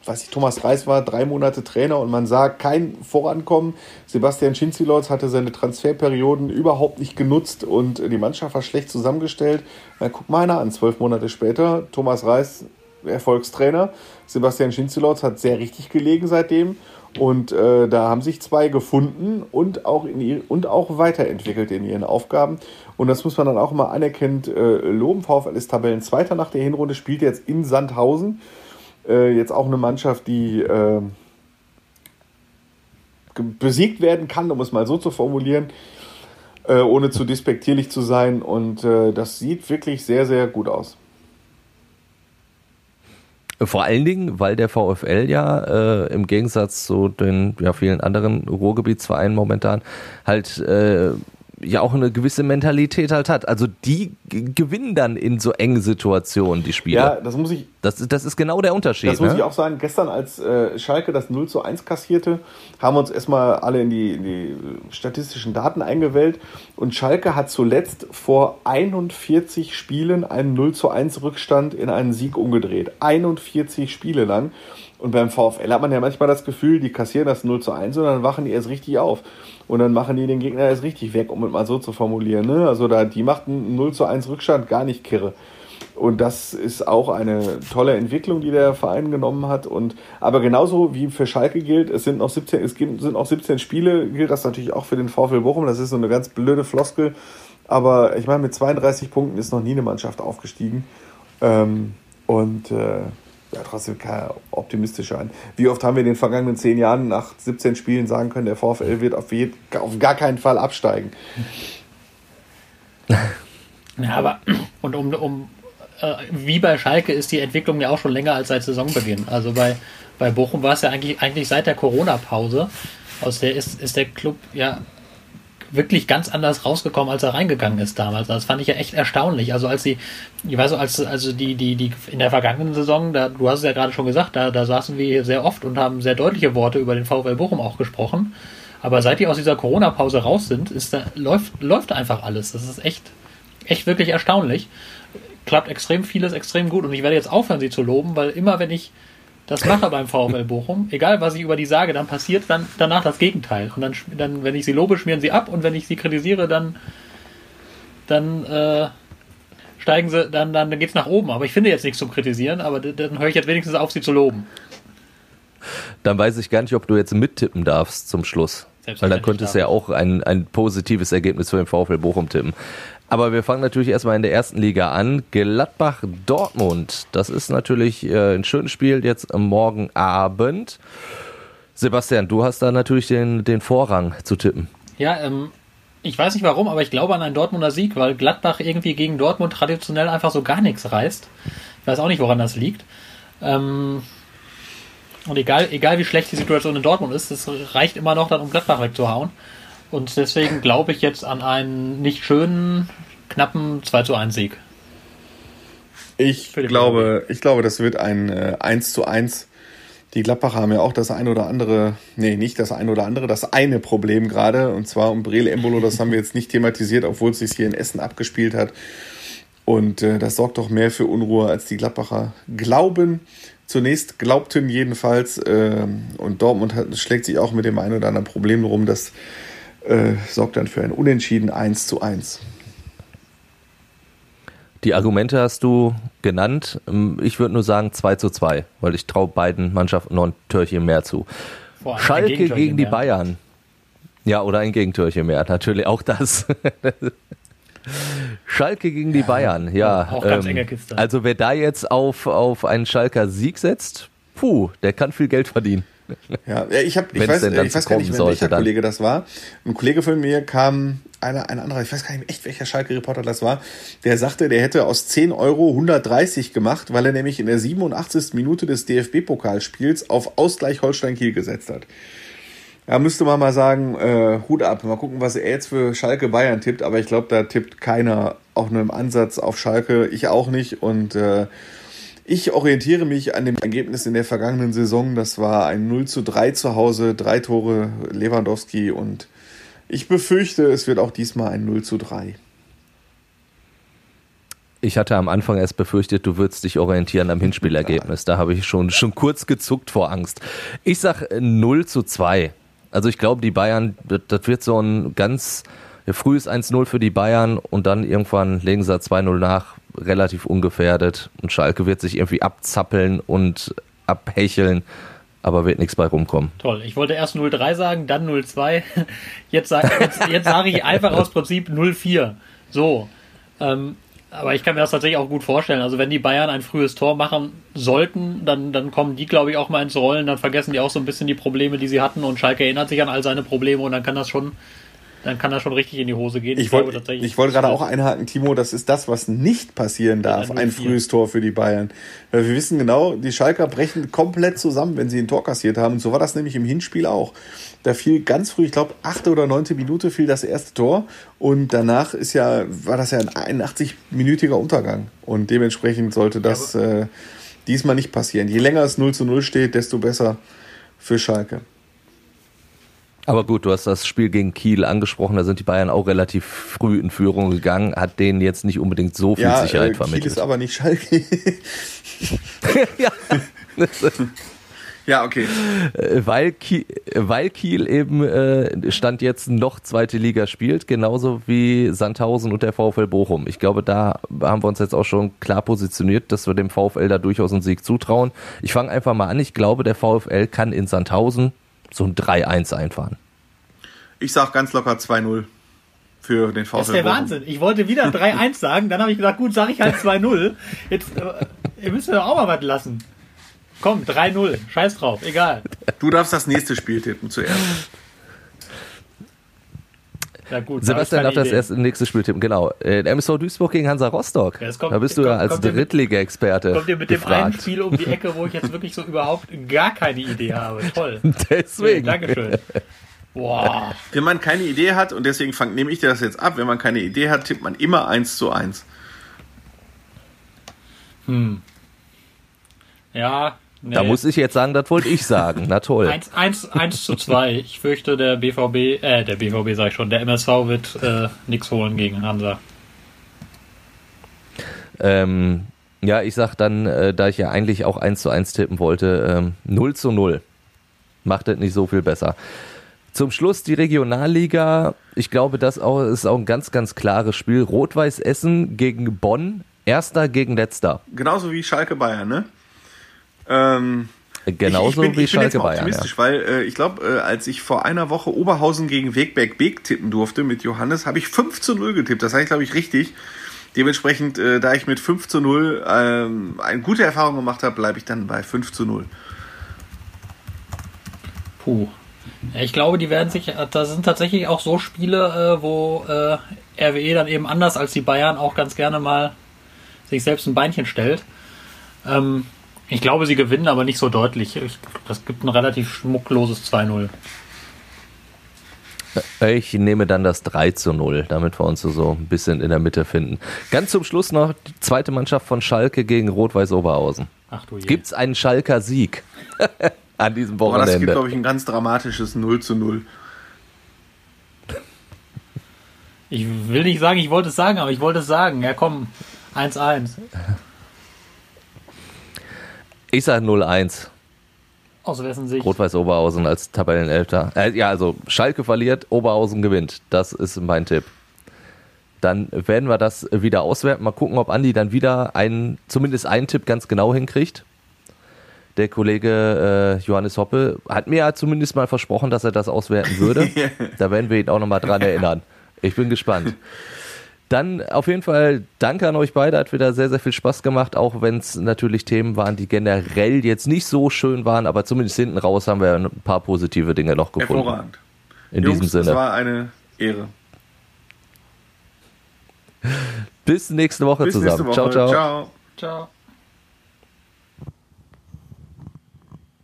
weiß ich, Thomas Reis war drei Monate Trainer und man sah kein Vorankommen. Sebastian Schinzilotz hatte seine Transferperioden überhaupt nicht genutzt und die Mannschaft war schlecht zusammengestellt. Na, guck mal einer an, zwölf Monate später, Thomas Reis, Erfolgstrainer. Sebastian Schinzilotz hat sehr richtig gelegen seitdem. Und äh, da haben sich zwei gefunden und auch, in ihr, und auch weiterentwickelt in ihren Aufgaben. Und das muss man dann auch immer anerkennt äh, loben. VfL ist Tabellenzweiter nach der Hinrunde, spielt jetzt in Sandhausen. Äh, jetzt auch eine Mannschaft, die äh, besiegt werden kann, um es mal so zu formulieren, äh, ohne zu despektierlich zu sein. Und äh, das sieht wirklich sehr, sehr gut aus. Vor allen Dingen, weil der VfL ja äh, im Gegensatz zu den ja, vielen anderen Ruhrgebietsvereinen momentan halt äh, ja auch eine gewisse Mentalität halt hat. Also die gewinnen dann in so engen Situationen die Spiele. Ja, das muss ich. Das, das ist genau der Unterschied. Das muss ne? ich auch sagen. Gestern, als äh, Schalke das 0 zu 1 kassierte, haben wir uns erstmal alle in die, in die statistischen Daten eingewählt. Und Schalke hat zuletzt vor 41 Spielen einen 0 zu 1 Rückstand in einen Sieg umgedreht. 41 Spiele lang. Und beim VfL hat man ja manchmal das Gefühl, die kassieren das 0 zu 1 und dann wachen die erst richtig auf. Und dann machen die den Gegner erst richtig weg, um es mal so zu formulieren. Ne? Also da, die macht einen 0 zu 1 Rückstand gar nicht kirre. Und das ist auch eine tolle Entwicklung, die der Verein genommen hat. Und, aber genauso wie für Schalke gilt, es sind noch 17, es sind noch 17 Spiele, gilt das natürlich auch für den VfL Bochum. Das ist so eine ganz blöde Floskel. Aber ich meine, mit 32 Punkten ist noch nie eine Mannschaft aufgestiegen. Ähm, und äh, ja, trotzdem optimistischer an. Wie oft haben wir in den vergangenen zehn Jahren nach 17 Spielen sagen können, der VfL wird auf, jeden, auf gar keinen Fall absteigen? [laughs] ja, aber und um, um äh, wie bei Schalke ist die Entwicklung ja auch schon länger als seit Saisonbeginn. Also bei, bei Bochum war es ja eigentlich, eigentlich seit der Corona-Pause, aus der ist, ist der Club ja wirklich ganz anders rausgekommen, als er reingegangen ist damals. Das fand ich ja echt erstaunlich. Also als sie, ich weiß so, als also die, die, die in der vergangenen Saison, da, du hast es ja gerade schon gesagt, da, da saßen wir sehr oft und haben sehr deutliche Worte über den VfL Bochum auch gesprochen. Aber seit die aus dieser Corona-Pause raus sind, ist da, läuft, läuft einfach alles. Das ist echt, echt wirklich erstaunlich. Klappt extrem vieles extrem gut und ich werde jetzt aufhören, sie zu loben, weil immer wenn ich das mache beim VfL Bochum. Egal, was ich über die sage, dann passiert dann danach das Gegenteil. Und dann, dann wenn ich sie lobe, schmieren sie ab und wenn ich sie kritisiere, dann, dann äh, steigen sie, dann, dann, dann geht es nach oben. Aber ich finde jetzt nichts zum Kritisieren, aber dann höre ich jetzt wenigstens auf, sie zu loben. Dann weiß ich gar nicht, ob du jetzt mittippen darfst zum Schluss. Weil dann könntest du ja auch ein, ein positives Ergebnis für den VfL Bochum tippen. Aber wir fangen natürlich erstmal in der ersten Liga an. Gladbach-Dortmund. Das ist natürlich äh, ein schönes Spiel jetzt morgen Abend. Sebastian, du hast da natürlich den, den Vorrang zu tippen. Ja, ähm, ich weiß nicht warum, aber ich glaube an einen Dortmunder Sieg, weil Gladbach irgendwie gegen Dortmund traditionell einfach so gar nichts reißt. Ich weiß auch nicht, woran das liegt. Ähm, und egal, egal wie schlecht die Situation in Dortmund ist, es reicht immer noch dann, um Gladbach wegzuhauen. Und deswegen glaube ich jetzt an einen nicht schönen, knappen 2 zu 1 Sieg. Ich glaube, ich glaube, das wird ein äh, 1 zu 1. Die Gladbacher haben ja auch das ein oder andere, nee, nicht das ein oder andere, das eine Problem gerade, und zwar um Brele Embolo, das haben wir jetzt nicht thematisiert, obwohl es sich hier in Essen abgespielt hat. Und äh, das sorgt doch mehr für Unruhe, als die Gladbacher glauben. Zunächst glaubten jedenfalls, äh, und Dortmund hat, schlägt sich auch mit dem einen oder anderen Problem rum, dass äh, sorgt dann für ein Unentschieden 1 zu 1. Die Argumente hast du genannt. Ähm, ich würde nur sagen 2 zu 2, weil ich traue beiden Mannschaften noch ein Türchen mehr zu. Schalke gegen die mehr. Bayern. Ja, oder ein Gegentürchen mehr, natürlich auch das. [laughs] Schalke gegen die Bayern, ja. Auch ganz ähm, enge Kiste. Also wer da jetzt auf, auf einen Schalker Sieg setzt, puh, der kann viel Geld verdienen. Ja, ich, hab, ich weiß, ich weiß gar nicht mehr, welcher dann. Kollege das war. Ein Kollege von mir kam, einer, ein anderer, ich weiß gar nicht mehr echt, welcher Schalke-Reporter das war, der sagte, der hätte aus 10 Euro 130 gemacht, weil er nämlich in der 87. Minute des DFB-Pokalspiels auf Ausgleich Holstein-Kiel gesetzt hat. Ja, müsste man mal sagen, äh, Hut ab. Mal gucken, was er jetzt für Schalke Bayern tippt, aber ich glaube, da tippt keiner auch nur im Ansatz auf Schalke, ich auch nicht und äh, ich orientiere mich an dem Ergebnis in der vergangenen Saison. Das war ein 0 zu 3 zu Hause, drei Tore Lewandowski und ich befürchte, es wird auch diesmal ein 0 zu 3. Ich hatte am Anfang erst befürchtet, du würdest dich orientieren am Hinspielergebnis. Da habe ich schon, schon kurz gezuckt vor Angst. Ich sag 0 zu 2. Also ich glaube, die Bayern, das wird so ein ganz frühes 1-0 für die Bayern und dann irgendwann legen sie 2-0 nach relativ ungefährdet und Schalke wird sich irgendwie abzappeln und abhecheln, aber wird nichts bei rumkommen. Toll. Ich wollte erst 0-3 sagen, dann 0-2. Jetzt, jetzt, jetzt sage ich einfach aus Prinzip 0-4. So. Ähm, aber ich kann mir das tatsächlich auch gut vorstellen. Also wenn die Bayern ein frühes Tor machen sollten, dann, dann kommen die, glaube ich, auch mal ins Rollen. Dann vergessen die auch so ein bisschen die Probleme, die sie hatten. Und Schalke erinnert sich an all seine Probleme und dann kann das schon dann kann das schon richtig in die Hose gehen. Ich, ich wollte wollt gerade auch einhaken, Timo, das ist das, was nicht passieren darf, ein frühes Tor für die Bayern. Weil wir wissen genau, die Schalker brechen komplett zusammen, wenn sie ein Tor kassiert haben. Und so war das nämlich im Hinspiel auch. Da fiel ganz früh, ich glaube, achte oder neunte Minute fiel das erste Tor und danach ist ja, war das ja ein 81-minütiger Untergang. Und dementsprechend sollte das ja, äh, diesmal nicht passieren. Je länger es 0 zu 0 steht, desto besser für Schalke. Aber gut, du hast das Spiel gegen Kiel angesprochen, da sind die Bayern auch relativ früh in Führung gegangen, hat denen jetzt nicht unbedingt so viel ja, Sicherheit äh, vermittelt. Kiel ist aber nicht Schalke. [laughs] [laughs] ja. ja, okay. Äh, weil Kiel, weil Kiel eben äh, Stand jetzt noch zweite Liga spielt, genauso wie Sandhausen und der VfL Bochum. Ich glaube, da haben wir uns jetzt auch schon klar positioniert, dass wir dem VfL da durchaus einen Sieg zutrauen. Ich fange einfach mal an. Ich glaube, der VfL kann in Sandhausen so ein 3-1 einfahren. Ich sag ganz locker 2-0 für den VfL. Das ist der Wahnsinn. Ich wollte wieder 3-1 sagen, dann habe ich gesagt, gut, sage ich halt 2-0. Jetzt, äh, ihr müsst mir doch auch mal was lassen. Komm, 3-0. Scheiß drauf, egal. Du darfst das nächste Spiel tippen zuerst. Ja, gut, Sebastian darf das erst im nächsten Spiel tippen, genau. Äh, MSV Duisburg gegen Hansa Rostock. Ja, kommt, da bist du ja als Drittliga-Experte. Kommt ihr mit gefragt. dem einen Spiel um die Ecke, wo ich jetzt wirklich so überhaupt gar keine Idee habe. Toll. [laughs] Deswegen. Ja, Dankeschön. Boah. Wenn man keine Idee hat, und deswegen fang, nehme ich dir das jetzt ab, wenn man keine Idee hat, tippt man immer 1 zu 1. Hm. Ja, Nee. Da muss ich jetzt sagen, das wollte ich sagen. Na toll. 1, 1, 1 zu 2. Ich fürchte, der BVB, äh, der BVB sag ich schon, der MSV wird äh, nichts holen gegen Hansa. Ähm, ja, ich sag dann, äh, da ich ja eigentlich auch 1 zu 1 tippen wollte, ähm, 0 zu 0. Macht das nicht so viel besser. Zum Schluss die Regionalliga. Ich glaube, das auch, ist auch ein ganz, ganz klares Spiel. Rot-Weiß Essen gegen Bonn. Erster gegen Letzter. Genauso wie Schalke Bayern, ne? Ähm, Genauso ich, ich bin, wie Schalke Bayern. optimistisch, ja. weil äh, ich glaube, äh, als ich vor einer Woche Oberhausen gegen Wegberg Beek tippen durfte mit Johannes, habe ich 5 zu 0 getippt. Das heißt, glaube ich, richtig. Dementsprechend, äh, da ich mit 5 zu 0 ähm, eine gute Erfahrung gemacht habe, bleibe ich dann bei 5 zu 0. Puh. ich glaube, die werden sich, da sind tatsächlich auch so Spiele, äh, wo äh, RWE dann eben anders als die Bayern auch ganz gerne mal sich selbst ein Beinchen stellt. Ähm, ich glaube, sie gewinnen, aber nicht so deutlich. Ich, das gibt ein relativ schmuckloses 2-0. Ich nehme dann das 3 zu 0, damit wir uns so ein bisschen in der Mitte finden. Ganz zum Schluss noch die zweite Mannschaft von Schalke gegen Rot-Weiß Oberhausen. Ach du Gibt es einen Schalker Sieg [laughs] an diesem Wochenende? Aber das gibt, glaube ich, ein ganz dramatisches 0 zu 0. Ich will nicht sagen, ich wollte es sagen, aber ich wollte es sagen. Ja, komm, 1-1. Ich sage 0-1. Aus wessen Sicht? Rot-Weiß Oberhausen als Tabellenelfter. Äh, ja, also Schalke verliert, Oberhausen gewinnt. Das ist mein Tipp. Dann werden wir das wieder auswerten. Mal gucken, ob Andi dann wieder einen, zumindest einen Tipp ganz genau hinkriegt. Der Kollege äh, Johannes Hoppe hat mir ja zumindest mal versprochen, dass er das auswerten würde. [laughs] da werden wir ihn auch nochmal dran erinnern. Ich bin gespannt. Dann auf jeden Fall danke an euch beide, hat wieder sehr, sehr viel Spaß gemacht, auch wenn es natürlich Themen waren, die generell jetzt nicht so schön waren, aber zumindest hinten raus haben wir ein paar positive Dinge noch gefunden. Hervorragend. In Jungs, diesem Sinne. Es war eine Ehre. Bis nächste Woche Bis zusammen. Nächste Woche. Ciao, ciao. Ciao. Ciao.